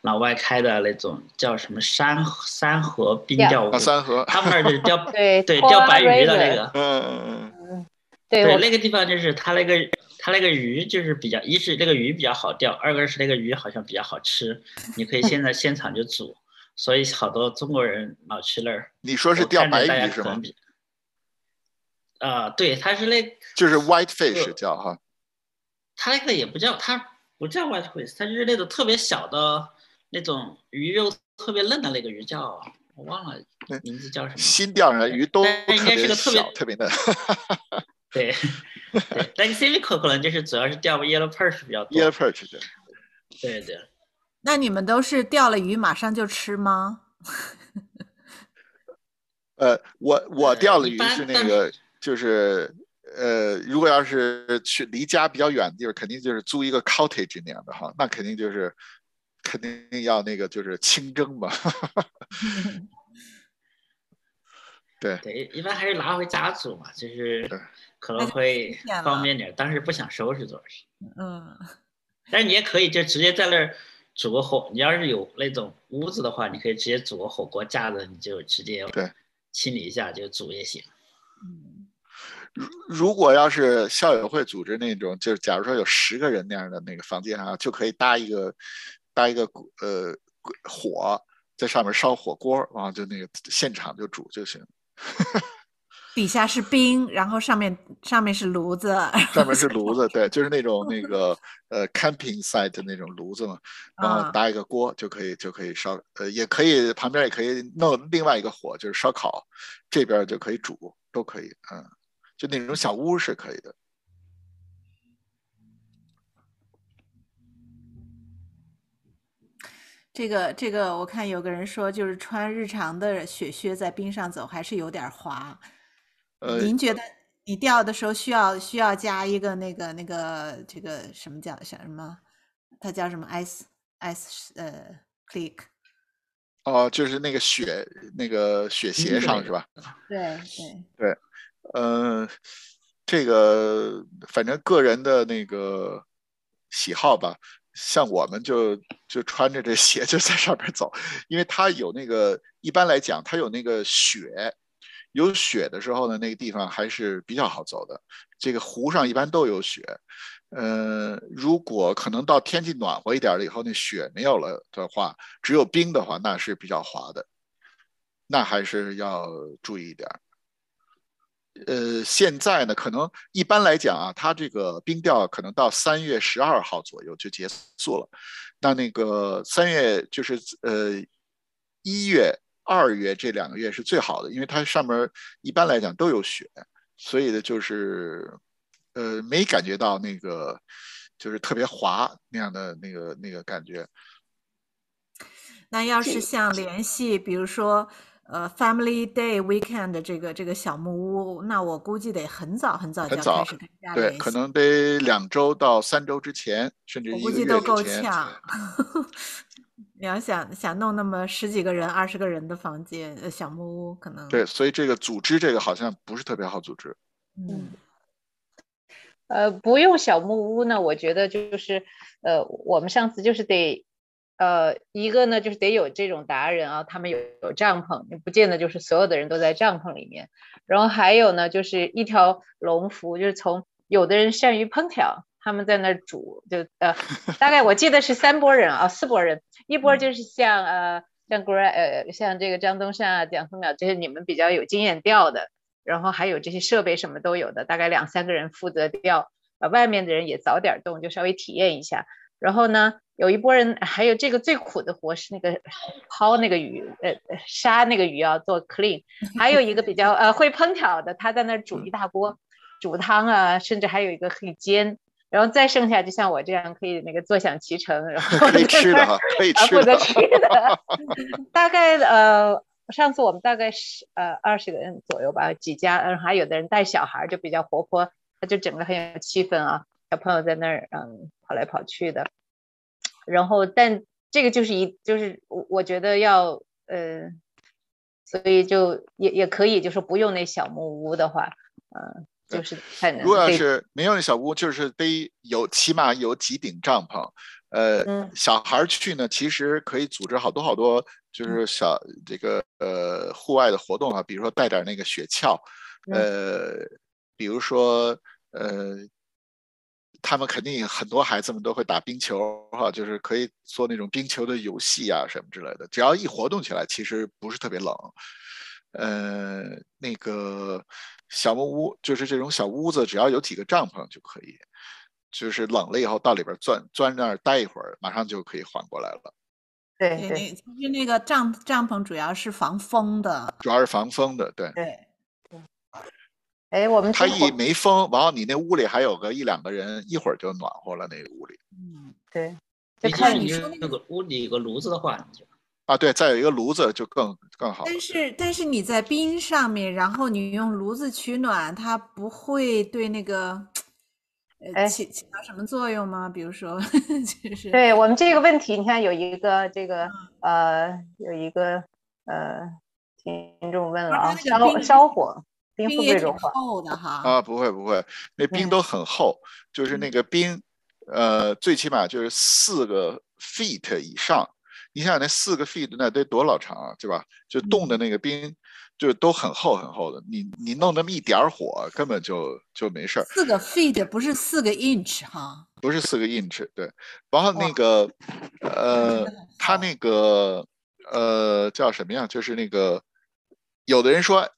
老外开的那种叫什么山山河冰钓山河，他们那儿就是钓 对对钓白鱼的那个。嗯嗯嗯。对对那个地方就是它那个它那个鱼就是比较，一是那个鱼比较好钓，二个是那个鱼好像比较好吃，你可以现在现场就煮，所以好多中国人老去那儿。你说是钓白鱼是吗啊、对，它是那就是 white fish 呃叫哈，它那个也不叫，它不叫 white fish，它就是那种特别小的那种鱼肉特别嫩的那个鱼叫，我忘了名字叫什么。新钓上来鱼都但应该是个特别小，特别嫩。对，对，那个 civic 可能就是主要是钓 yellow perch 比较多。Yellow perch 对。对对，那你们都是钓了鱼马上就吃吗？呃，我我呃钓了鱼是那个，就是呃，如果要是去离家比较远的地方，肯定就是租一个 cottage 那样的哈，那肯定就是肯定要那个就是清蒸嘛。对，对，一般还是拿回家煮嘛，就是可能会方便了方便点儿，但是不想收拾主要是。嗯，但是你也可以就直接在那儿煮个火，你要是有那种屋子的话，你可以直接煮个火锅架子，你就直接对清理一下就煮也行。嗯如如果要是校友会组织那种，就是假如说有十个人那样的那个房间啊，就可以搭一个搭一个呃火，在上面烧火锅，然后就那个现场就煮就行。底下是冰，然后上面上面是炉子，上面是炉子，对，就是那种那个呃 camping site 的那种炉子嘛，然后啊搭一个锅就可以就可以烧，呃，也可以旁边也可以弄另外一个火，就是烧烤，这边就可以煮，都可以，嗯，就那种小屋是可以的。这个这个，我看有个人说，就是穿日常的雪靴在冰上走，还是有点儿滑。呃，您觉得你钓的时候需要需要加一个那个那个这个什么叫叫什么？它叫什么 ice ice 呃 click？哦，就是那个雪那个雪鞋上是吧？对对对，呃，这个反正个人的那个喜好吧，像我们就就穿着这 鞋就在上边走，因为它有那个一般来讲，它有那个雪，有雪的时候呢，那个地方还是比较好走的。这个湖上一般都有雪，呃，如果可能到天气暖和一点了以后，那雪没有了的话，只有冰的话，那是比较滑的，那还是要注意一点。呃，现在呢，可能一般来讲啊，它这个冰钓可能到三月十二号左右就结束了。那那个三月就是呃一月、二月这两个月是最好的，因为它上面一般来讲都有雪，所以呢就是呃没感觉到那个就是特别滑那样的那个那个感觉。那要是像联系，比如说呃 Family Day Weekend 这个这个小木屋，那我估计得很早很早就早要开始跟家对，可能得两周到三周之前，甚至一个月估计都够。呛。你要想想弄那么十几个人、二十个人的房间，呃，小木屋可能对，所以这个组织这个好像不是特别好组织。嗯呃，不用小木屋呢，我觉得就是，呃，我们上次就是得，呃，一个呢就是得有这种达人啊，他们有有帐篷，你不见得就是所有的人都在帐篷里面。然后还有呢，就是一条龙服，就是从有的人善于烹调，他们在那儿煮，就呃，大概我记得是三波人啊，四波人，一波就是像呃像 Gra 呃像这个张东山啊、蒋松淼这些你们比较有经验钓的。然后还有这些设备什么都有的，大概两三个人负责钓，呃，外面的人也早点动，就稍微体验一下。然后呢，有一波人，还有这个最苦的活是那个抛那个鱼，呃，呃杀那个鱼要做 clean。还有一个比较呃会烹调的，他在那儿煮一大锅，煮汤啊，甚至还有一个可以煎。然后再剩下就像我这样可以那个坐享其成，然 后可以吃的哈，可以啊，吃的。吃 的，大概呃，上次我们大概是呃二十个人左右吧，几家，嗯，还有的人带小孩儿就比较活泼，他就整个很有气氛啊，小朋友在那儿嗯跑来跑去的，然后但这个就是一就是我我觉得要呃，所以就也也可以，就是不用那小木屋的话，嗯、对就是看如果要是没有那小屋，就是得有起码有几顶帐篷。呃，嗯小孩儿去呢，其实可以组织好多好多，就是小这个呃户外的活动啊，比如说带点那个雪橇，嗯呃，比如说呃，他们肯定很多孩子们都会打冰球哈，就是可以做那种冰球的游戏啊什么之类的，只要一活动起来，其实不是特别冷。呃，那个小木屋就是这种小屋子，只要有几个帐篷就可以，就是冷了以后到里边钻钻那儿待一会儿，马上就可以缓过来了。对对其实那个帐帐篷主要是防风的，主要是防风的，对。对。哎，我们它一没风，完后你那屋里还有个一两个人，一会儿就暖和了。那个屋里嗯，对，就看你你说那个屋里有个炉子的话，你就啊，对，再有一个炉子就更更好。但是但是你在冰上面，然后你用炉子取暖，它不会对那个呃哎起起到什么作用吗？比如说 就是对我们这个问题，你看有一个这个嗯呃，有一个呃听众问了啊，烧烧火，冰也挺不会融化？厚的哈。啊，不会不会，那冰嗯都很厚，就是那嗯个冰，呃，最起码就是四个 feet 以上。你想想那四个 feet 那得多老长啊，对吧？就冻的那个冰，就都很厚很厚的。你你弄那么一点儿火，根本就就没事儿。四个 feet 不是四个 inch 哈。不是四个 inch，对。然后那个，呃真的很，它那个，呃，叫什么呀？就是那个，有的人说，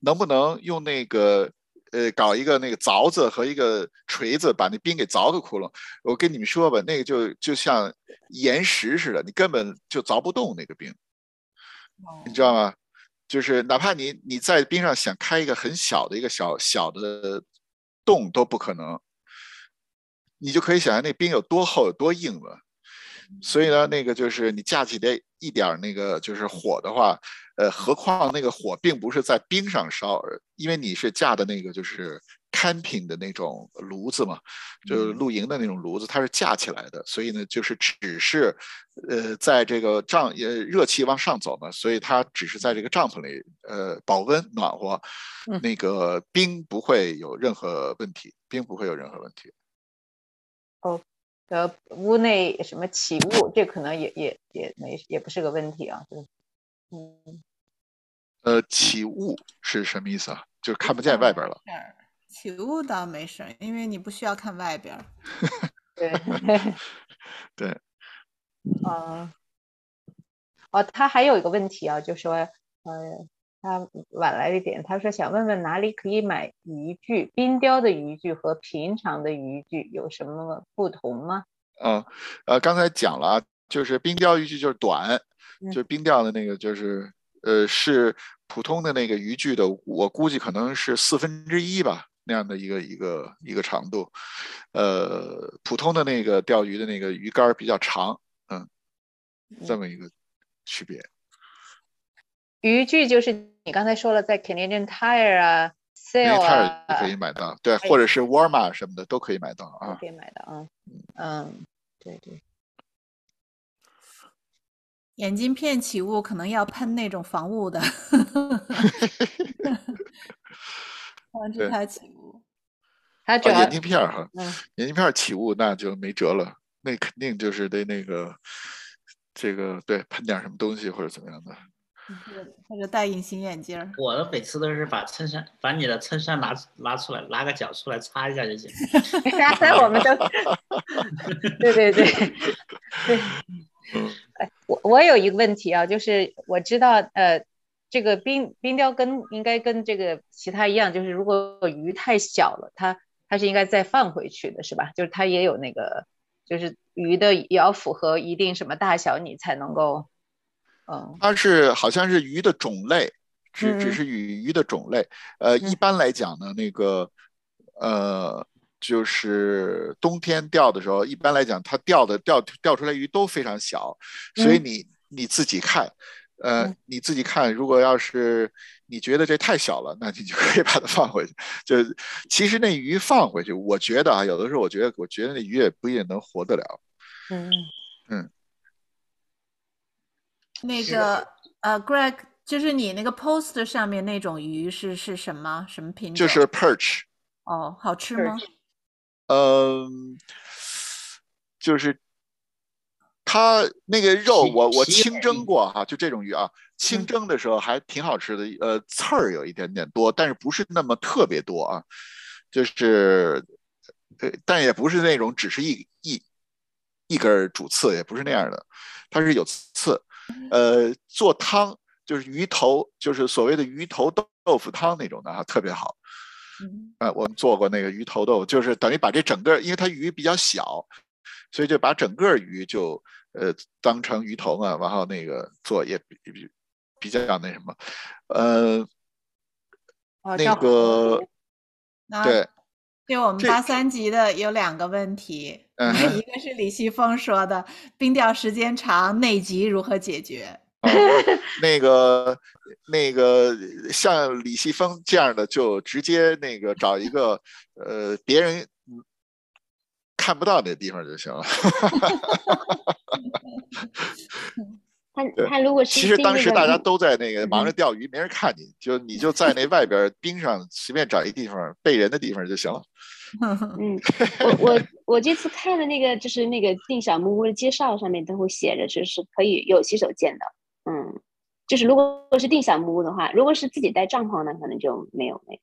能不能用那个，呃，搞一个那个凿子和一个锤子，把那冰给凿个窟窿？我跟你们说吧，那个就就像岩石似的，你根本就凿不动那个冰，你知道吗？就是哪怕你你在冰上想开一个很小的一个小小的洞都不可能，你就可以想象那冰有多厚有多硬了。所以呢，那个就是你架起来一点那个就是火的话，呃，何况那个火并不是在冰上烧，因为你是架的那个就是 camping 的那种炉子嘛，就是露营的那种炉子，它是架起来的，所以呢，就是只是呃在这个帐呃热气往上走嘛，所以它只是在这个帐篷里呃保温暖和，嗯那个冰不会有任何问题，冰不会有任何问题。哦呃，屋内什么起雾，这可能也也也没也不是个问题啊。对，嗯，呃，起雾是什么意思啊？就是看不见外边了。起雾倒没事儿，因为你不需要看外边儿。对，对，嗯，哦，他还有一个问题啊，就说，呃，他晚来一点，他说想问问哪里可以买渔具，冰雕的渔具和平常的渔具有什么不同吗？嗯，呃，刚才讲了啊，就是冰雕渔具就是短，嗯就是冰钓的那个就是呃是普通的那个渔具的，我估计可能是四分之一吧那样的一个一个一个长度，呃，普通的那个钓鱼的那个鱼竿儿比较长，嗯，这么一个区别。渔具就是你刚才说了，在 Canadian Tire 啊、因为 Sale 它啊也可以买到，对，或者是沃尔玛什么的都可以买到啊。都可以买到啊。嗯，对对，眼镜片起雾可能要喷那种防雾的，防止对它起雾。啊，它主要眼镜片儿哈，嗯眼镜片起雾那就没辙了，那肯定就是得那个这个对喷点什么东西或者怎么样的。或者戴隐形眼镜儿。我的每次都是把衬衫，把你的衬衫拿拿出来，拿个角出来擦一下就行。我们都，对对对对。我我有一个问题啊，就是我知道呃，这个冰冰雕跟应该跟这个其他一样，就是如果鱼太小了，它它是应该再放回去的，是吧？就是它也有那个，就是鱼的也要符合一定什么大小，你才能够，嗯它是好像是鱼的种类，只嗯只是鱼鱼的种类。呃，一嗯般来讲呢，那个呃，就是冬天钓的时候，一般来讲它钓的钓钓出来鱼都非常小，所以嗯。你你自己看，呃嗯，你自己看，如果要是你觉得这太小了，那你就可以把它放回去。就其实那鱼放回去，我觉得啊，有的时候我觉得我觉得那鱼也不一定能活得了。嗯那个呃，Greg，就是你那个 post 上面那种鱼是是什么？什么品种？就是 perch，哦，好吃吗？嗯，就是它那个肉鳍我，我清蒸过哈，就这种鱼啊，清蒸的时候还挺好吃的，呃，刺儿有一点点多，但是不是那么特别多啊，就是，呃，但也不是那种只是一一一根儿主刺，也不是那样的，它是有刺。呃，做汤就是鱼头，就是所谓的鱼头豆豆腐汤那种的啊，特别好。嗯。呃，我们做过那个鱼头豆腐，就是等于把这整个，因为它鱼比较小，所以就把整个鱼就呃当成鱼头嘛，然后那个做也比比比较那什么，呃，那个对，这对我们八三级的有两个问题，嗯一个是李西峰说的，冰钓时间长，内急如何解决？哦，那个那个像李细峰这样的，就直接那个找一个呃别人嗯看不到的地方就行了。他对他如果是其实当时大家都在那个忙着嗯钓鱼，没人看你，就你就在那外边冰上随便找一地方背人的地方就行了。嗯，我我我这次看的那个就是那个订小木屋的介绍上面都会写着，就是可以有洗手间的。嗯，就是如果是定小木屋的话，如果是自己带帐篷呢，可能就没有那个。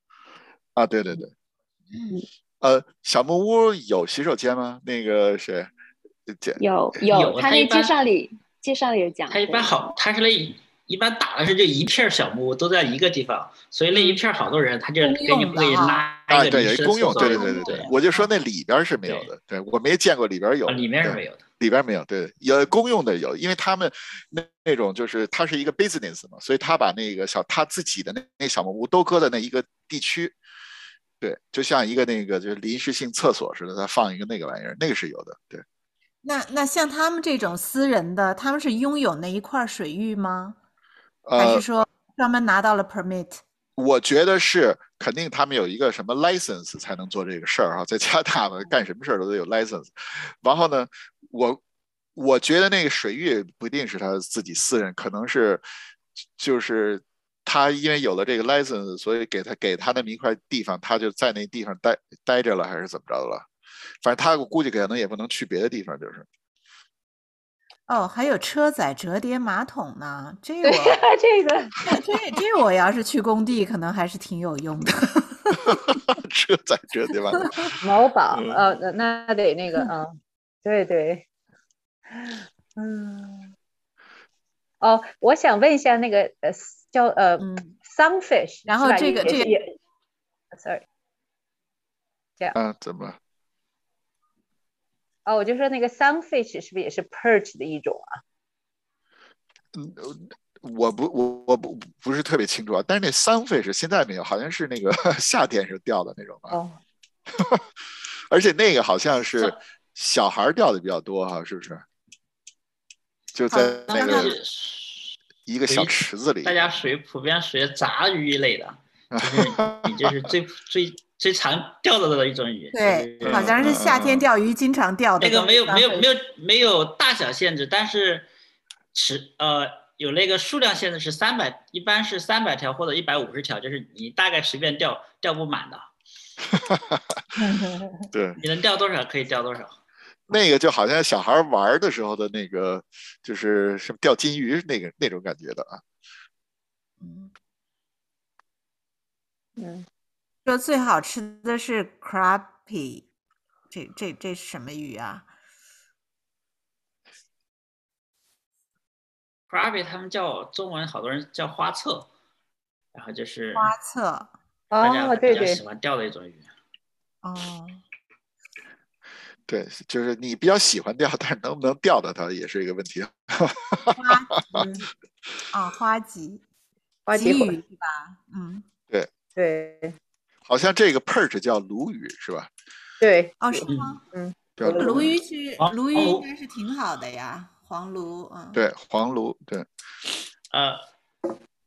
啊，对对对，嗯呃，小木屋有洗手间吗？那个谁，姐，有有，有他那介绍里介绍里有讲。他一般好，他是那一一般打的是这一片小木屋都在一个地方，所以那一片好多人，他就公给你用的哈会拉啊，一个对，有一公用，厕所对对对对对，我就说那里边是没有的，对我没见过里边有啊，，里面是没有的。里边没有，对，有公用的有，因为他们那那种就是它是一个 business 嘛，所以他把那个小他自己的那那小木屋都搁在那一个地区，对，就像一个那个就是临时性厕所似的，他放一个那个玩意儿，那个是有的，对，那那像他们这种私人的，他们是拥有那一块水域吗？还呃是，说专门拿到了 permit？我觉得是肯定他们有一个什么 license 才能做这个事儿啊，在加拿大嘛，干什么事儿都得有 license，然后呢，我我觉得那个水域不一定是他自己私人，可能是就是他因为有了这个 license，所以给他给他那么一块地方，他就在那地方待待着了，还是怎么着了？反正他我估计可能也不能去别的地方，就是哦，还有车载折叠马桶呢，这对我呀，这个这这我要是去工地，可能还是挺有用的。车载折叠马桶？某宝，嗯呃，那那得那个，嗯，对对，嗯，哦，我想问一下那个呃叫呃嗯 sunfish，然后这个这个也，sorry，这样啊，怎么？哦，我就说那个 sunfish 是不是也是 perch 的一种啊？嗯，我不，我我不不是特别清楚啊，但是那 sunfish 现在没有，好像是那个 夏天时候钓的那种吧，哦，而且那个好像是小孩儿钓的比较多哈，是不是？就在那个一个小池子里，大家属于普遍属于杂鱼一类的，就是你就是最 最最常钓到的一种鱼。对就，是好像是夏天钓鱼经常钓的那个没有没有没有没有大小限制，但是尺呃有那个数量限制是三百，一般是三百条或者一百五十条，就是你大概随便钓钓不满的，对，你能钓多少可以钓多少。那个就好像小孩玩的时候的那个，就是什么钓金鱼那个那种感觉的啊。嗯嗯，说最好吃的是 crappie，这这这是什么鱼啊？Crabby 他们叫中文好多人叫花册，然后就是花册。大家哦，对对比较喜，欢钓的一种鱼。哦，对，就是你比较喜欢钓，但是能不能钓到它也是一个问题。啊，花吉，鲫花旗鱼是吧？嗯，对好像这个 perch 叫鲈鱼是吧？对，哦，是吗？叫鲈鲈鱼是黄鲈鱼应该是挺好的呀，黄鲈，嗯，对，黄鲈，对，呃，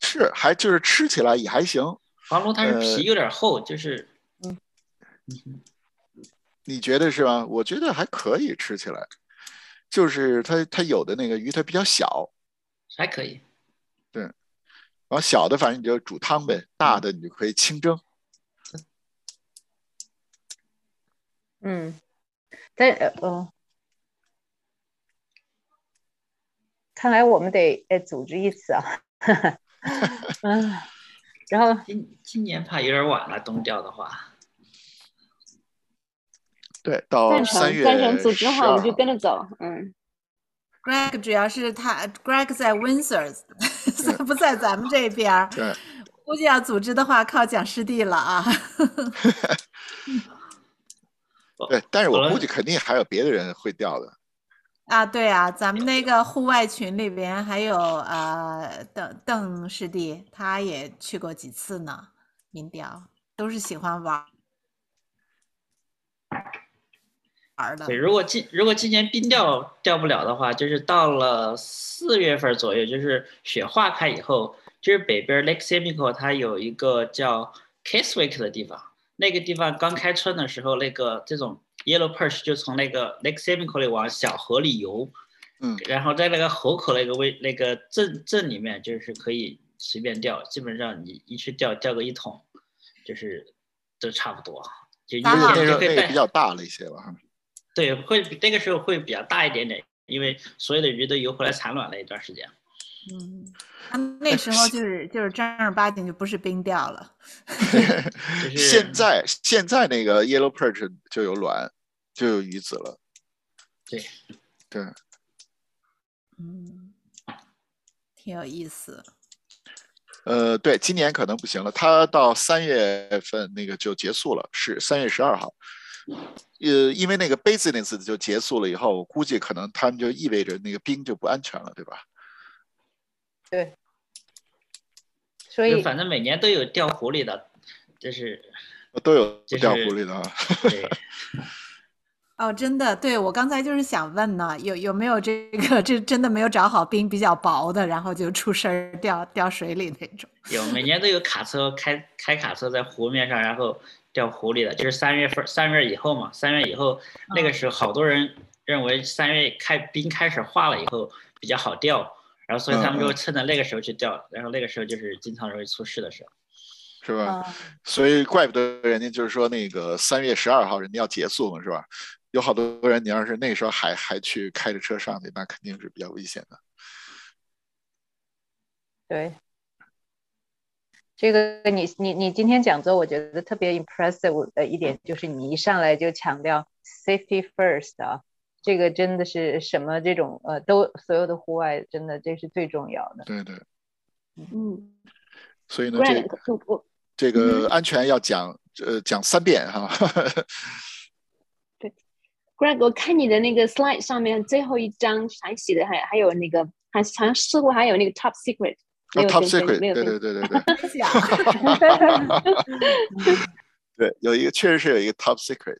是还就是吃起来也还行。黄鲈它是呃皮有点厚，就是嗯你觉得是吧？我觉得还可以吃起来，就是它它有的那个鱼它比较小，还可以。然后小的反正你就煮汤呗，大的你就可以清蒸。嗯，但呃哦，看来我们得呃组织一次啊，嗯，然后今今年怕有点晚了，冬钓的话，对，到三月赞成组织的话，我们就跟着走。嗯，Greg 主要是他，Greg 在 Windsor，不在咱们这边儿。对，估计要组织的话，靠蒋师弟了啊。对，但是我估计肯定还有别的人会掉的。啊，对啊，咱们那个户外群里边还有呃邓邓师弟，他也去过几次呢，民调都是喜欢玩玩的对，。如果今如果今年冰钓钓不了的话，就是到了四月份左右，就是雪化开以后，就是北边 Lake Simcoe 它有一个叫 Keswick 的地方，那个地方刚开春的时候，那个这种 Yellow Perch 就从那个 Lake Simcoe 里往小河里游，嗯，然后在那个河口那个位那个镇镇里面，就是可以随便钓，基本上你一去钓钓个一桶，就是都差不多，就一刚好那那个比较大了一些了哈。对，会比那个时候会比较大一点点，因为所有的鱼都游回来产卵了一段时间。嗯，他那时候就是就是正儿八经就不是冰钓了。就是现在现在那个 yellow perch 就有卵，就有鱼子了。对对，嗯，挺有意思。呃，对，今年可能不行了，它到三月份那个就结束了，是三月十二号。呃，因为那个 business 就结束了以后，我估计可能他们就意味着那个冰就不安全了，对吧？对，所以反正每年都有掉湖里的，就是都有就是钓湖里的啊。对，哦，真的，对我刚才就是想问呢，有有没有这个这真的没有找好冰比较薄的，然后就出事儿掉掉水里那种？有每年都有卡车开开卡车在湖面上，然后钓湖里的，就是三月份三月以后嘛，三月以后那个时候好多人认为三月开冰开始化了以后比较好钓，然后所以他们就趁着那个时候去钓，然后那个时候就是经常容易出事的时候。是吧？啊，所以怪不得人家就是说那个三月十二号人家要结束嘛，是吧？有好多人，你要是那时候还还去开着车上去，那肯定是比较危险的。对，这个你你你今天讲座，我觉得特别 impressive 的一点就是你一上来就强调 safety first 啊，这个真的是什么这种呃都所有的户外真的这是最重要的。对对，嗯所以呢，这我这个安全要讲呃讲三遍哈。对 Greg，我看你的那个 slide 上面最后一张还写的还还有那个还好像似乎还有那个 top secret，，Top 有更新 Secret，对对对对对 对，有一个确实是有一个 Top Secret。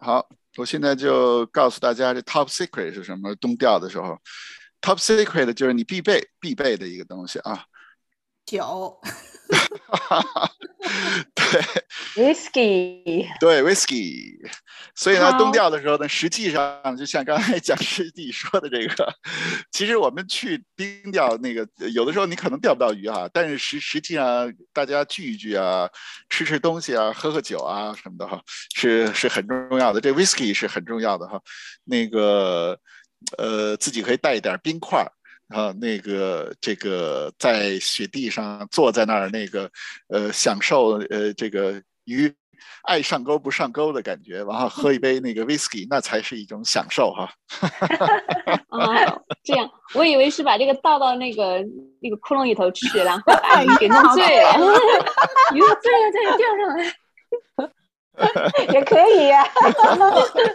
好，我现在就告诉大家这 Top Secret 是什么。冬钓的时候，Top Secret 就是你必备必备的一个东西啊。酒，对 Whisky，对，Whisky。所以呢，好冬钓的时候呢，实际上就像刚才蒋师弟说的这个，其实我们去冰钓那个，有的时候你可能钓不到鱼哈，但是实实际上大家聚一聚啊，吃吃东西啊，喝喝酒啊什么的哈，是是很重要的。这 Whisky 是很重要的哈。那个呃，自己可以带一点冰块儿。啊，那个这个在雪地上坐在那儿，那个呃，享受呃这个鱼爱上钩不上钩的感觉，然后喝一杯那个 whisky，那才是一种享受哈。哦，这样，我以为是把这个倒到那个那个窟窿里头去，然后把鱼给弄醉了，鱼醉了再钓上来。也可以呀、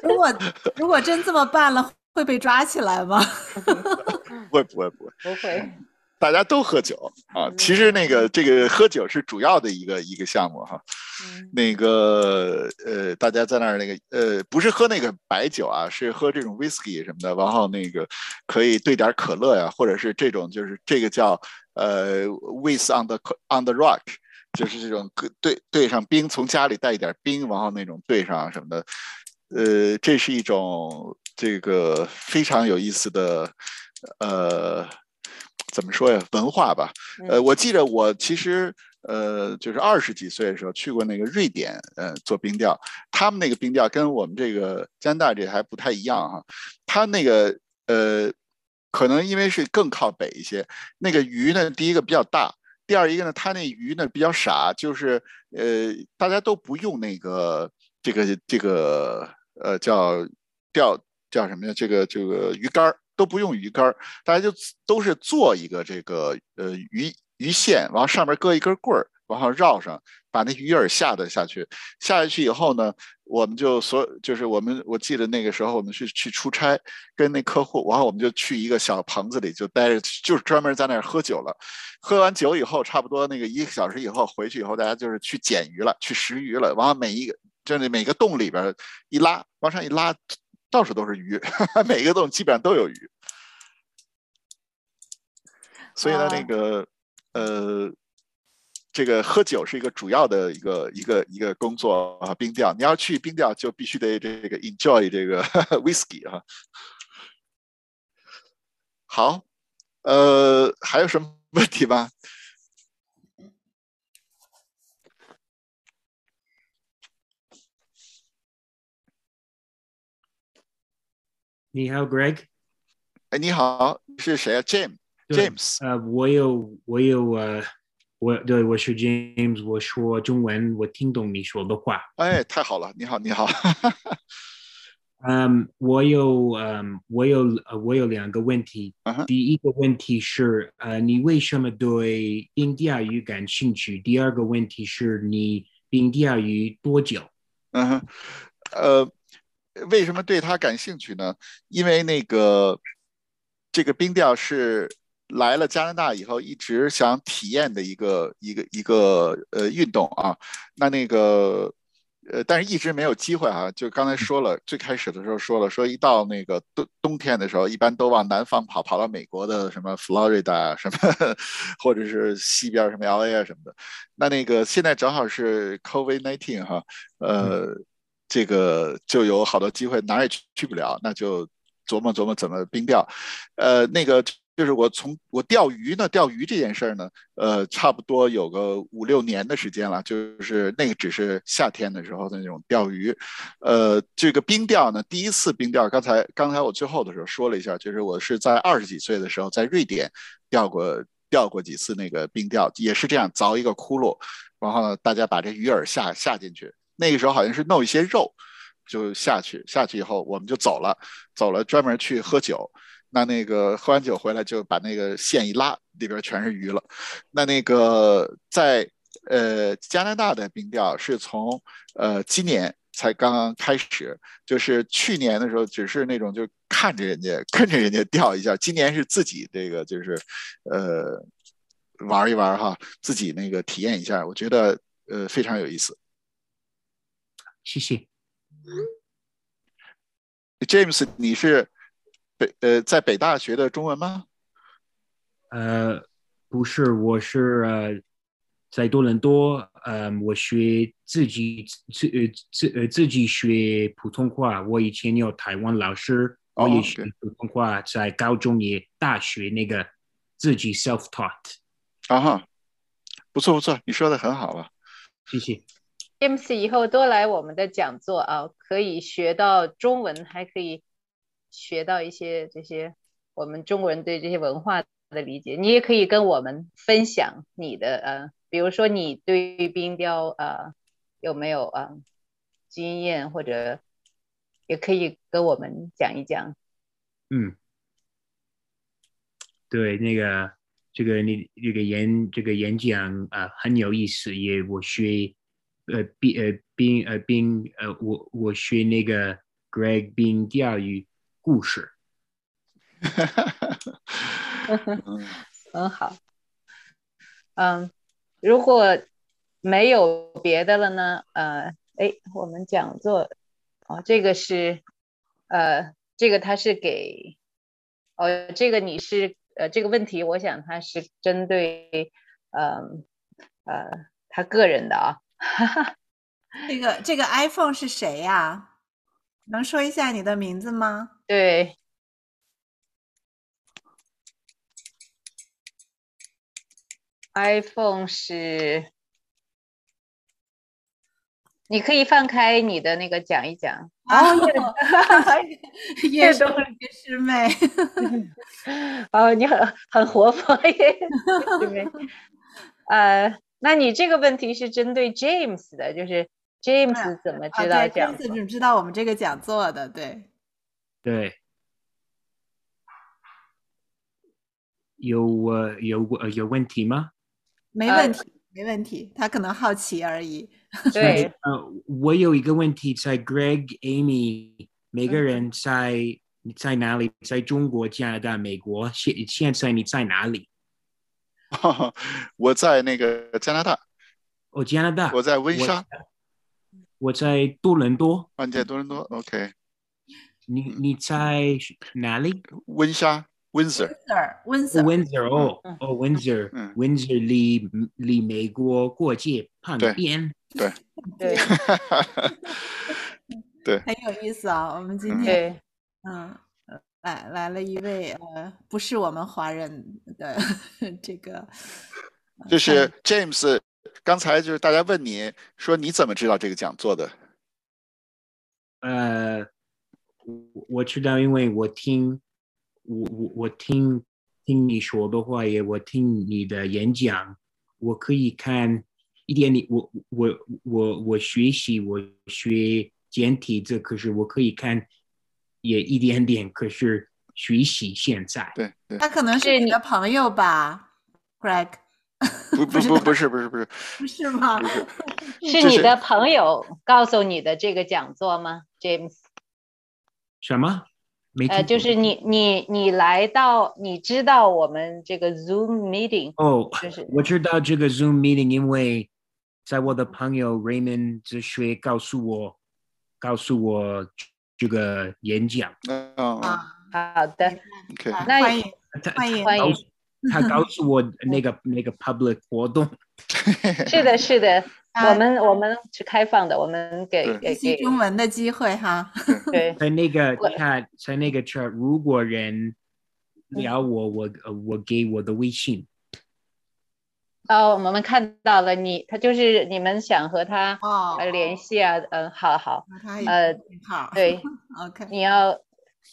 如果如果真这么办了，会被抓起来吗？不会不会不会，不会，大家都喝酒啊。其实那个这个喝酒是主要的一个一个项目哈。嗯那个呃，大家在那儿那个呃，不是喝那个白酒啊，是喝这种 whisky 什么的，然后那个可以兑点可乐呀，或者是这种就是这个叫呃 with on the on the rock，就是这种搁兑兑上冰，从家里带一点冰，然后那种兑上什么的，呃，这是一种这个非常有意思的呃。怎么说呀？文化吧。呃，我记得我其实呃，就是二十几岁的时候去过那个瑞典，呃，做冰钓。他们那个冰钓跟我们这个加拿大这还不太一样哈。他那个呃，可能因为是更靠北一些，那个鱼呢，第一个比较大，第二一个呢，他那鱼呢比较傻，就是呃，大家都不用那个这个这个呃叫钓叫什么呀？这个这个鱼竿都不用鱼竿，大家就都是做一个这个呃鱼鱼线，往上面搁一根棍儿，然后绕上，把那鱼饵下的下去，下下去以后呢，我们就所就是我们我记得那个时候我们去去出差，跟那客户，然后我们就去一个小棚子里就待着，就是专门在那儿喝酒了。喝完酒以后，差不多那个一个小时以后回去以后，大家就是去捡鱼了，去拾鱼了。完了每一个就是每个洞里边一拉，往上一拉，到处都是鱼，每个洞基本上都有鱼。所以呢，那个呃，这个喝酒是一个主要的一个一个一个工作啊，冰钓。你要去冰钓，就必须得这个 enjoy 这个 whisky 啊。好，呃，还有什么问题吗？你好，Greg。哎，你好，是谁啊？James James 呃，我有我有呃，我对我是 James，我说中文，我听懂你说的话。哎，太好了，你好，你好。嗯，我有嗯，我有呃，我有两个问题。第一个问题是，呃，你为什么对印第安语感兴趣？第二个问题是你印第安语多久？嗯哼，呃，为什么对他感兴趣呢？因为那个这个冰钓是来了加拿大以后一直想体验的一个一个一个呃运动啊。那那个呃，但是一直没有机会啊。就刚才说了，最开始的时候说了，说一到那个冬冬天的时候，一般都往南方跑，跑到美国的什么 Florida 啊，什么 或者是西边什么 LA 啊什么的。那那个现在正好是 COVID nineteen 哈，呃，这个就有好多机会哪儿也去不了，那就琢磨琢磨怎么冰钓。呃，那个就是我从我钓鱼呢，钓鱼这件事儿呢，呃，差不多有个五六年的时间了，就是那个只是夏天的时候的那种钓鱼。呃，这个冰钓呢，第一次冰钓，刚才刚才我最后的时候说了一下，就是我是在二十几岁的时候在瑞典钓过钓过几次那个冰钓，也是这样凿一个窟窿，然后呢，大家把这鱼饵下下进去，那个时候好像是弄一些肉就下去，下去以后我们就走了，走了专门去喝酒。那那个喝完酒回来就把那个线一拉，里边全是鱼了。那那个在呃加拿大的冰钓是从呃今年才刚刚开始，就是去年的时候只是那种就看着人家跟着人家钓一下，今年是自己这个就是呃玩一玩哈，自己那个体验一下，我觉得呃非常有意思。谢谢。James，你是北呃在北大学的中文吗？呃，不是，我是呃在多伦多，呃，我学自己自呃自呃自己学普通话。我以前有台湾老师，我哦也学普通话，在高中也大学那个自己 self taught。啊哈，不错不错，你说的很好了。谢谢。James 以后多来我们的讲座啊，可以学到中文，还可以学到一些这些我们中国人对这些文化的理解。你也可以跟我们分享你的呃，比如说你对于冰雕呃有没有呃经验，或者也可以跟我们讲一讲。嗯，对，那个这个你这个演这个演讲啊、很有意思，也我学呃冰呃冰呃冰呃我我学那个 Greg 冰钓鱼故事。嗯很好。嗯，如果没有别的了呢？呃，哎，我们讲座，哦，这个是，呃，这个他是给，哦，这个你是，呃，这个问题，我想他是针对，嗯，呃，他个人的啊。这个这个 iPhone 是谁呀、能说一下你的名字吗？对，iPhone 是，你可以放开你的那个讲一讲。哦，叶叶 东叶师妹，哦，你很很活泼耶，师妹。呃，那你这个问题是针对 James 的，就是 James 怎么啊，知道对讲座？，James 怎么知道我们这个讲座的？对，对，有呃有呃有问题吗？呃没问题，没问题，他可能好奇而已。对，呃，我有一个问题，在 Greg、Amy 每个人在你在哪里？在中国、加拿大、美国，现现在你在哪里？我在那个加拿大，哦，加拿大。我在温莎，我在多伦多。啊，你在多伦多，OK，你你在哪里温莎，Windsor，Windsor，Windsor，？Windsor 哦嗯哦，Windsor 嗯 Windsor 离离美国国界旁边对对。对 很有意思啊。我们今天，嗯，呃来来了一位呃，不是我们华人的 这个，呃就是 James，刚才就是大家问你说你怎么知道这个讲座的？呃，我我知道，因为我听我我我听听你说的话，也我听你的演讲，我可以看一点你，我我我我学习，我学简体字，可是我可以看也一点点，可是学习现在。对对，他可能是你的朋友吧，Greg，不 不不不是不是不是，不是 吗？是 你的朋友告诉你的这个讲座吗，James？什么？没听呃，就是你你你来到，你知道我们这个 Zoom meeting，哦，就是我知道这个 Zoom meeting，因为在我的朋友 Raymond 哲学告诉我，告诉我这个演讲，嗯好的。那欢迎他欢迎。欢迎。他告诉我 那个那个 public 活动，是的，是的，啊。我们我们是开放的，我们给给中文的机会哈。对。在那个我 chat，在那个 chat，如果人聊我，我呃我给我的微信，哦，我们看到了你，他就是你们想和他哦呃联系啊，嗯，好好，呃信号对，，OK，你要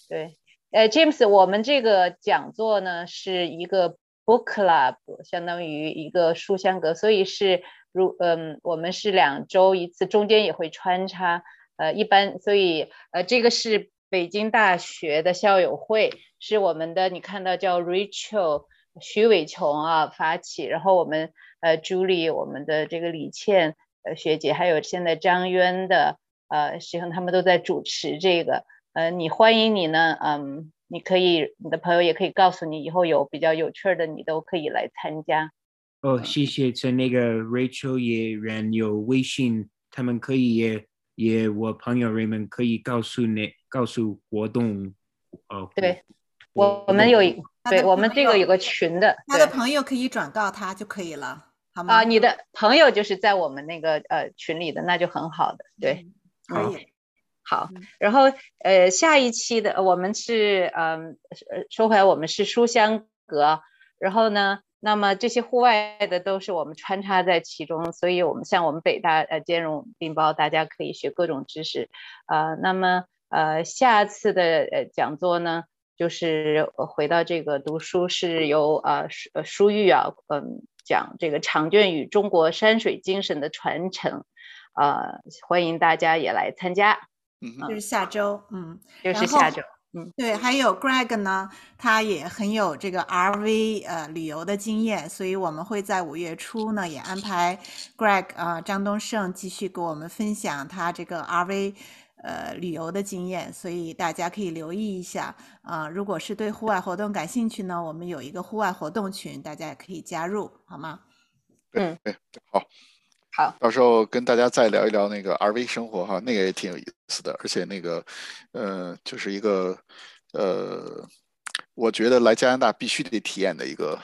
对，呃，James，我们这个讲座呢是一个 book club，相当于一个书香阁，所以是如嗯，我们是两周一次，中间也会穿插，呃，一般，所以呃，这个是北京大学的校友会，是我们的，你看到叫 Rachel 徐伟琼啊发起，然后我们呃 Julie 我们的这个李倩呃学姐，还有现在张渊的呃师兄，他们都在主持这个。呃，你欢迎你呢，嗯，你可以，你的朋友也可以告诉你，以后有比较有趣儿的，你都可以来参加。哦，谢谢，在那个 Rachel 也人有微信，他们可以也也我朋友人们可以告诉你告诉活动，呃，对我我们有一，对我们这个有个群的，他的朋友可以转告他就可以了，好吗？啊，你的朋友就是在我们那个呃群里的，那就很好的，对。嗯，可以。好嗯，然后呃，下一期的我们是嗯，呃说回来我们是书香阁，然后呢，那么这些户外的都是我们穿插在其中，所以我们像我们北大呃兼容并包，大家可以学各种知识，呃，那么呃下次的呃讲座呢，就是呃回到这个读书是由呃舒呃舒玉啊，嗯讲这个长卷与中国山水精神的传承，呃，欢迎大家也来参加。嗯就是下周，嗯，就是下周，嗯对，还有 Greg 呢，他也很有这个 RV 呃旅游的经验，所以我们会在五月初呢也安排 Greg 啊、张东胜继续给我们分享他这个 RV 呃旅游的经验，所以大家可以留意一下。啊、如果是对户外活动感兴趣呢，我们有一个户外活动群，大家也可以加入，好吗？嗯，对，好，好，到时候跟大家再聊一聊那个 RV 生活哈，那个也挺有意思的，而且那个，呃，就是一个，呃，我觉得来加拿大必须得体验的一个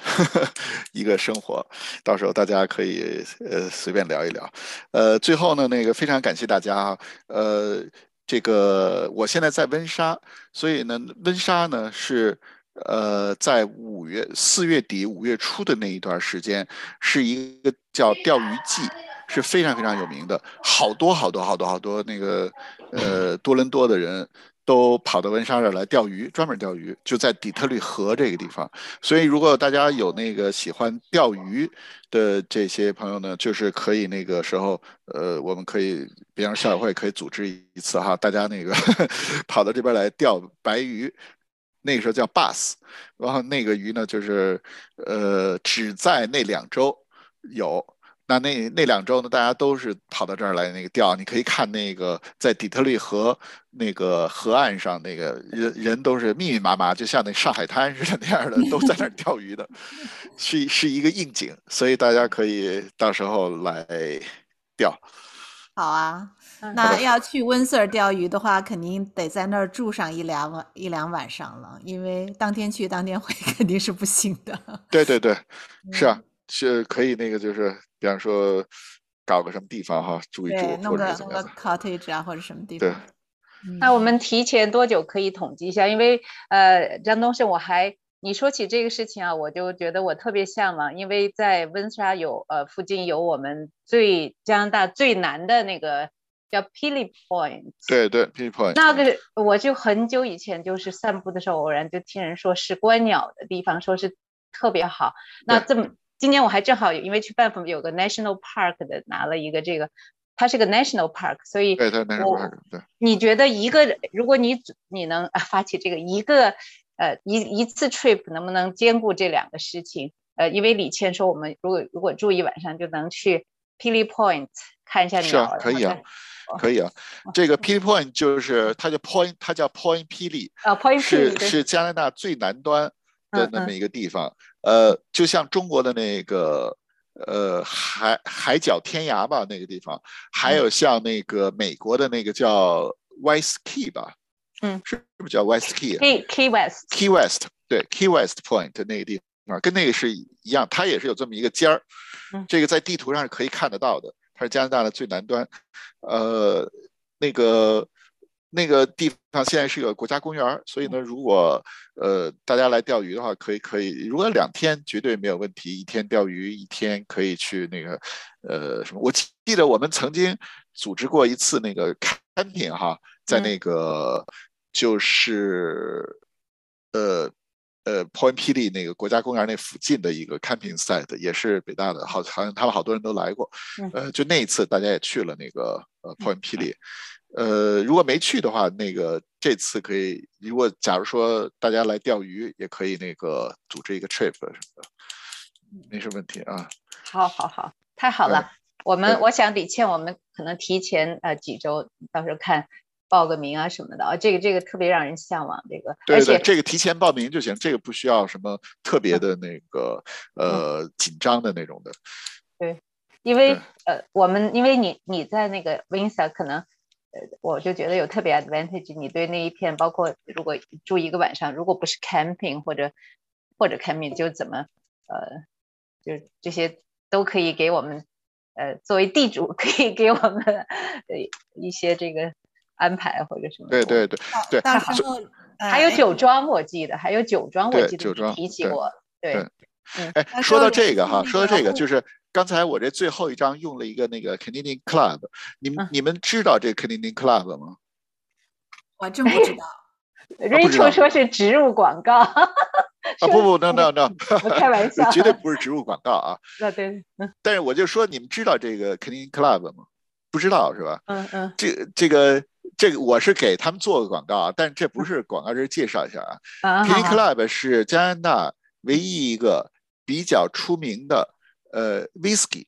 一个生活，到时候大家可以呃随便聊一聊，呃，最后呢，那个非常感谢大家啊，呃，这个我现在在温莎，所以呢，温莎呢是。呃，在五月四月底五月初的那一段时间，是一个叫钓鱼季，是非常非常有名的，好多好多好多好多那个呃多伦多的人都跑到温莎这儿来钓鱼，专门钓鱼，就在底特律河这个地方。所以如果大家有那个喜欢钓鱼的这些朋友呢，就是可以那个时候呃，我们可以，比方校友会可以组织一次哈，大家那个 跑到这边来钓白鱼。那个时候叫 bus，然后那个鱼呢，就是呃，只在那两周有。那那那两周呢，大家都是跑到这儿来那个钓。你可以看那个在底特律河那个河岸上，那个人人都是密密麻麻，就像那上海滩似的那样的，都在那儿钓鱼的，是是一个应景，所以大家可以到时候来钓。好啊，那要去温瑟尔钓鱼的话，肯定得在那儿住上一两晚一两晚上了，因为当天去当天回 肯定是不行的。对对对，是啊，是可以那个就是，比方说搞个什么地方哈，住一住对，弄或个弄个者怎么样的。cottage 啊，或者什么地方。对那我们提前多久可以统计一下？因为呃，张东胜，我还你说起这个事情啊，我就觉得我特别向往，因为在温莎有呃附近有我们最加拿大最南的那个叫 Pili Point。对对 p i point 那个我就很久以前就是散步的时候，偶然就听人说是观鸟的地方，说是特别好。那这么今年我还正好因为去办佛有个 National Park 的拿了一个这个，它是个 National Park，所以对对 National park，对你觉得一个，如果你你能啊发起这个一个呃一一次 trip 能不能兼顾这两个事情？呃，因为李倩说我们如果如果住一晚上就能去 Pili Point 看一下鸟，是啊可以啊可以啊。这个 Pili point 就是它叫 point，它叫 point 霹雳，啊 Point 是 Pili 对是加拿大最南端的那么一个地方。呃，就像中国的那个呃海海角天涯吧，那个地方，还嗯。有像那个美国的那个叫 West Key 吧，嗯。是不是叫 West Key 啊 Key West Key West 对 Key West Point 那个地方，跟那个是一样，它也是有这么一个尖儿嗯，这个在地图上是可以看得到的，它是加拿大的最南端，呃，那个那个地方现在是个国家公园儿，所以呢，如果呃大家来钓鱼的话，可以可以，如果两天绝对没有问题，一天钓鱼，一天可以去那个呃什么，我记得我们曾经组织过一次那个 camping 哈，在嗯那个就是呃。呃，Point 霹雳那个国家公园那附近的一个 camping site，也是北大的，好好像他们好多人都来过。嗯呃，就那一次大家也去了那个呃 Point 霹雳。呃，如果没去的话，那个这次可以，如果假如说大家来钓鱼，也可以那个组织一个 trip 什么的，没什么问题啊。好好好，太好了。我们我想李倩，我们可能提前呃几周，到时候看报个名啊什么的啊，这个这个特别让人向往。这个，对对，而且这个提前报名就行，这个不需要什么特别的那个呃紧张的那种的。对因为呃，我们因为你你在那个 Windsor 可能，呃，我就觉得有特别 advantage。你对那一片，包括如果住一个晚上，如果不是 camping 或者或者 camping，就怎么呃，就这些都可以给我们呃作为地主可以给我们呃一些这个安排或者什么。对对对对，到太时候呃还有哎酒庄，我记得还有酒庄，我记得你酒庄提起过。对对，哎，说到这个哈，说到这个，就是刚才我这最后一张用了一个那个 Canadian Club，你们嗯你们知道这个 Canadian Club 吗？我真不知道。Rachel 说是植入广告。啊啊不不，no no no，我开玩笑绝对不是植入广告啊。那，对，嗯但是我就说，你们知道这个 Canadian Club 吗？不知道是吧？嗯嗯这这个这个我是给他们做个广告啊，但是这不是广告，这是介绍一下啊。Canadian 好 Club 是加拿大唯一一个比较出名的呃 whisky，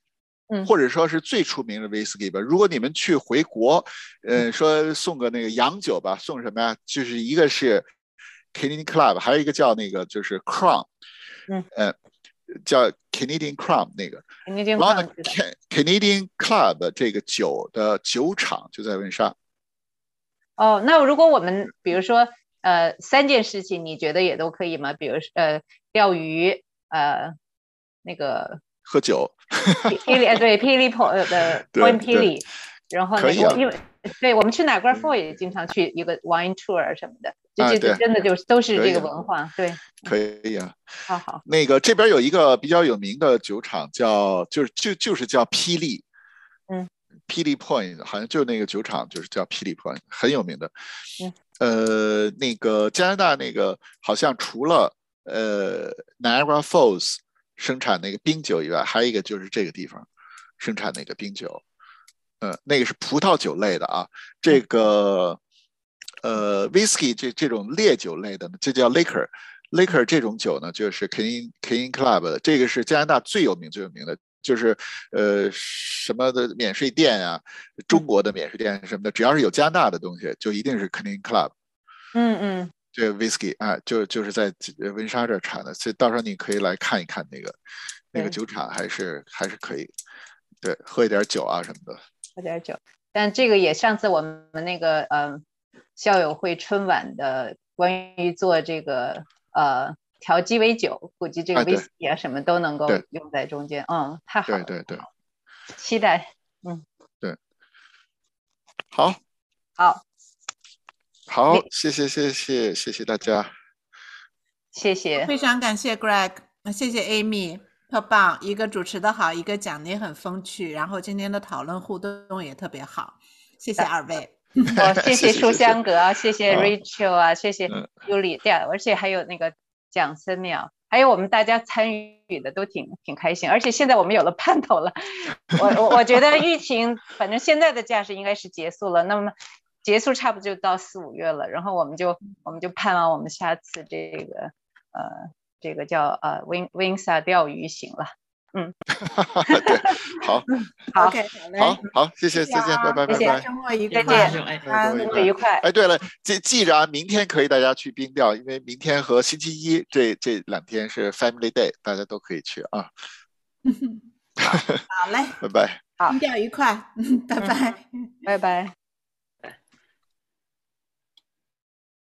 嗯或者说是最出名的 whisky 吧。如果你们去回国，呃，说送个那个洋酒吧，送什么呀？就是一个是 Canadian Club，还有一个叫那个就是 Crown，嗯呃，叫 Canadian Crown 那个。你已经然后呢忘记了。，Can Canadian Club 这个酒的酒厂就在温莎。哦，那如果我们比如说呃三件事情，你觉得也都可以吗？比如呃钓鱼，呃那个喝酒，霹霹雳呃 对霹雳 point 的对 point 霹雳，然后那个我因为对我们去 Niagara Falls 也经常去一个 wine tour 什么的，这啊对。这真的就是都是这个文化，对，可以啊。好好，那个这边有一个比较有名的酒厂叫，就是就就是叫霹雳，嗯。霹雳 Point 好像就那个酒厂就是叫霹雳 Point，很有名的。嗯。呃，那个加拿大那个好像除了呃 Niagara Falls 生产那个冰酒以外，还有一个就是这个地方生产那个冰酒。呃，那个是葡萄酒类的啊，这个呃 whisky 这这种烈酒类的呢，这叫 liquor。liquor 这种酒呢，就是 Clean Clean Club 的，这个是加拿大最有名最有名的，就是呃什么的免税店啊，中国的免税店什么的，只要是有加拿大的东西，就一定是 Clean Club。嗯嗯，这个 whisky 啊，就就是在温莎这儿产的，所以到时候你可以来看一看那个那个酒厂，还是还是可以，对，喝一点酒啊什么的。喝点酒。但这个也上次我们那个呃校友会春晚的关于做这个呃调鸡尾酒，估计这个 whisky 啊什么都能够用在中间。嗯，太好了，对对对，期待。嗯，对好，好，好，谢谢谢谢谢谢大家。谢谢。非常感谢 Greg，呃谢谢 Amy，特棒，一个主持的好，一个讲的也很风趣，然后今天的讨论互动也特别好，谢谢二位。哦，谢谢谢书香阁啊，谢谢啊 Rachel 啊，谢谢嗯 Julie，对啊，而且还有那个蒋森淼，还有我们大家参与的都挺挺开心，而且现在我们有了盼头了。我我我觉得疫情，反正现在的架势应该是结束了，那么结束差不多就到四五月了，然后我们就我们就盼望我们下次这个呃这个叫呃 Win Winsa 钓鱼行了。对，好，好 OK，好嘞，好，好，谢谢，谢再见，啊拜拜，谢谢拜拜。周末愉再快，见哎对周末愉快。哎，对了，记记着啊，明天可以大家去冰钓，因为明天和星期一这这两天是 Family Day，大家都可以去啊。好嘞，拜拜。好冰钓愉快，拜拜。拜拜。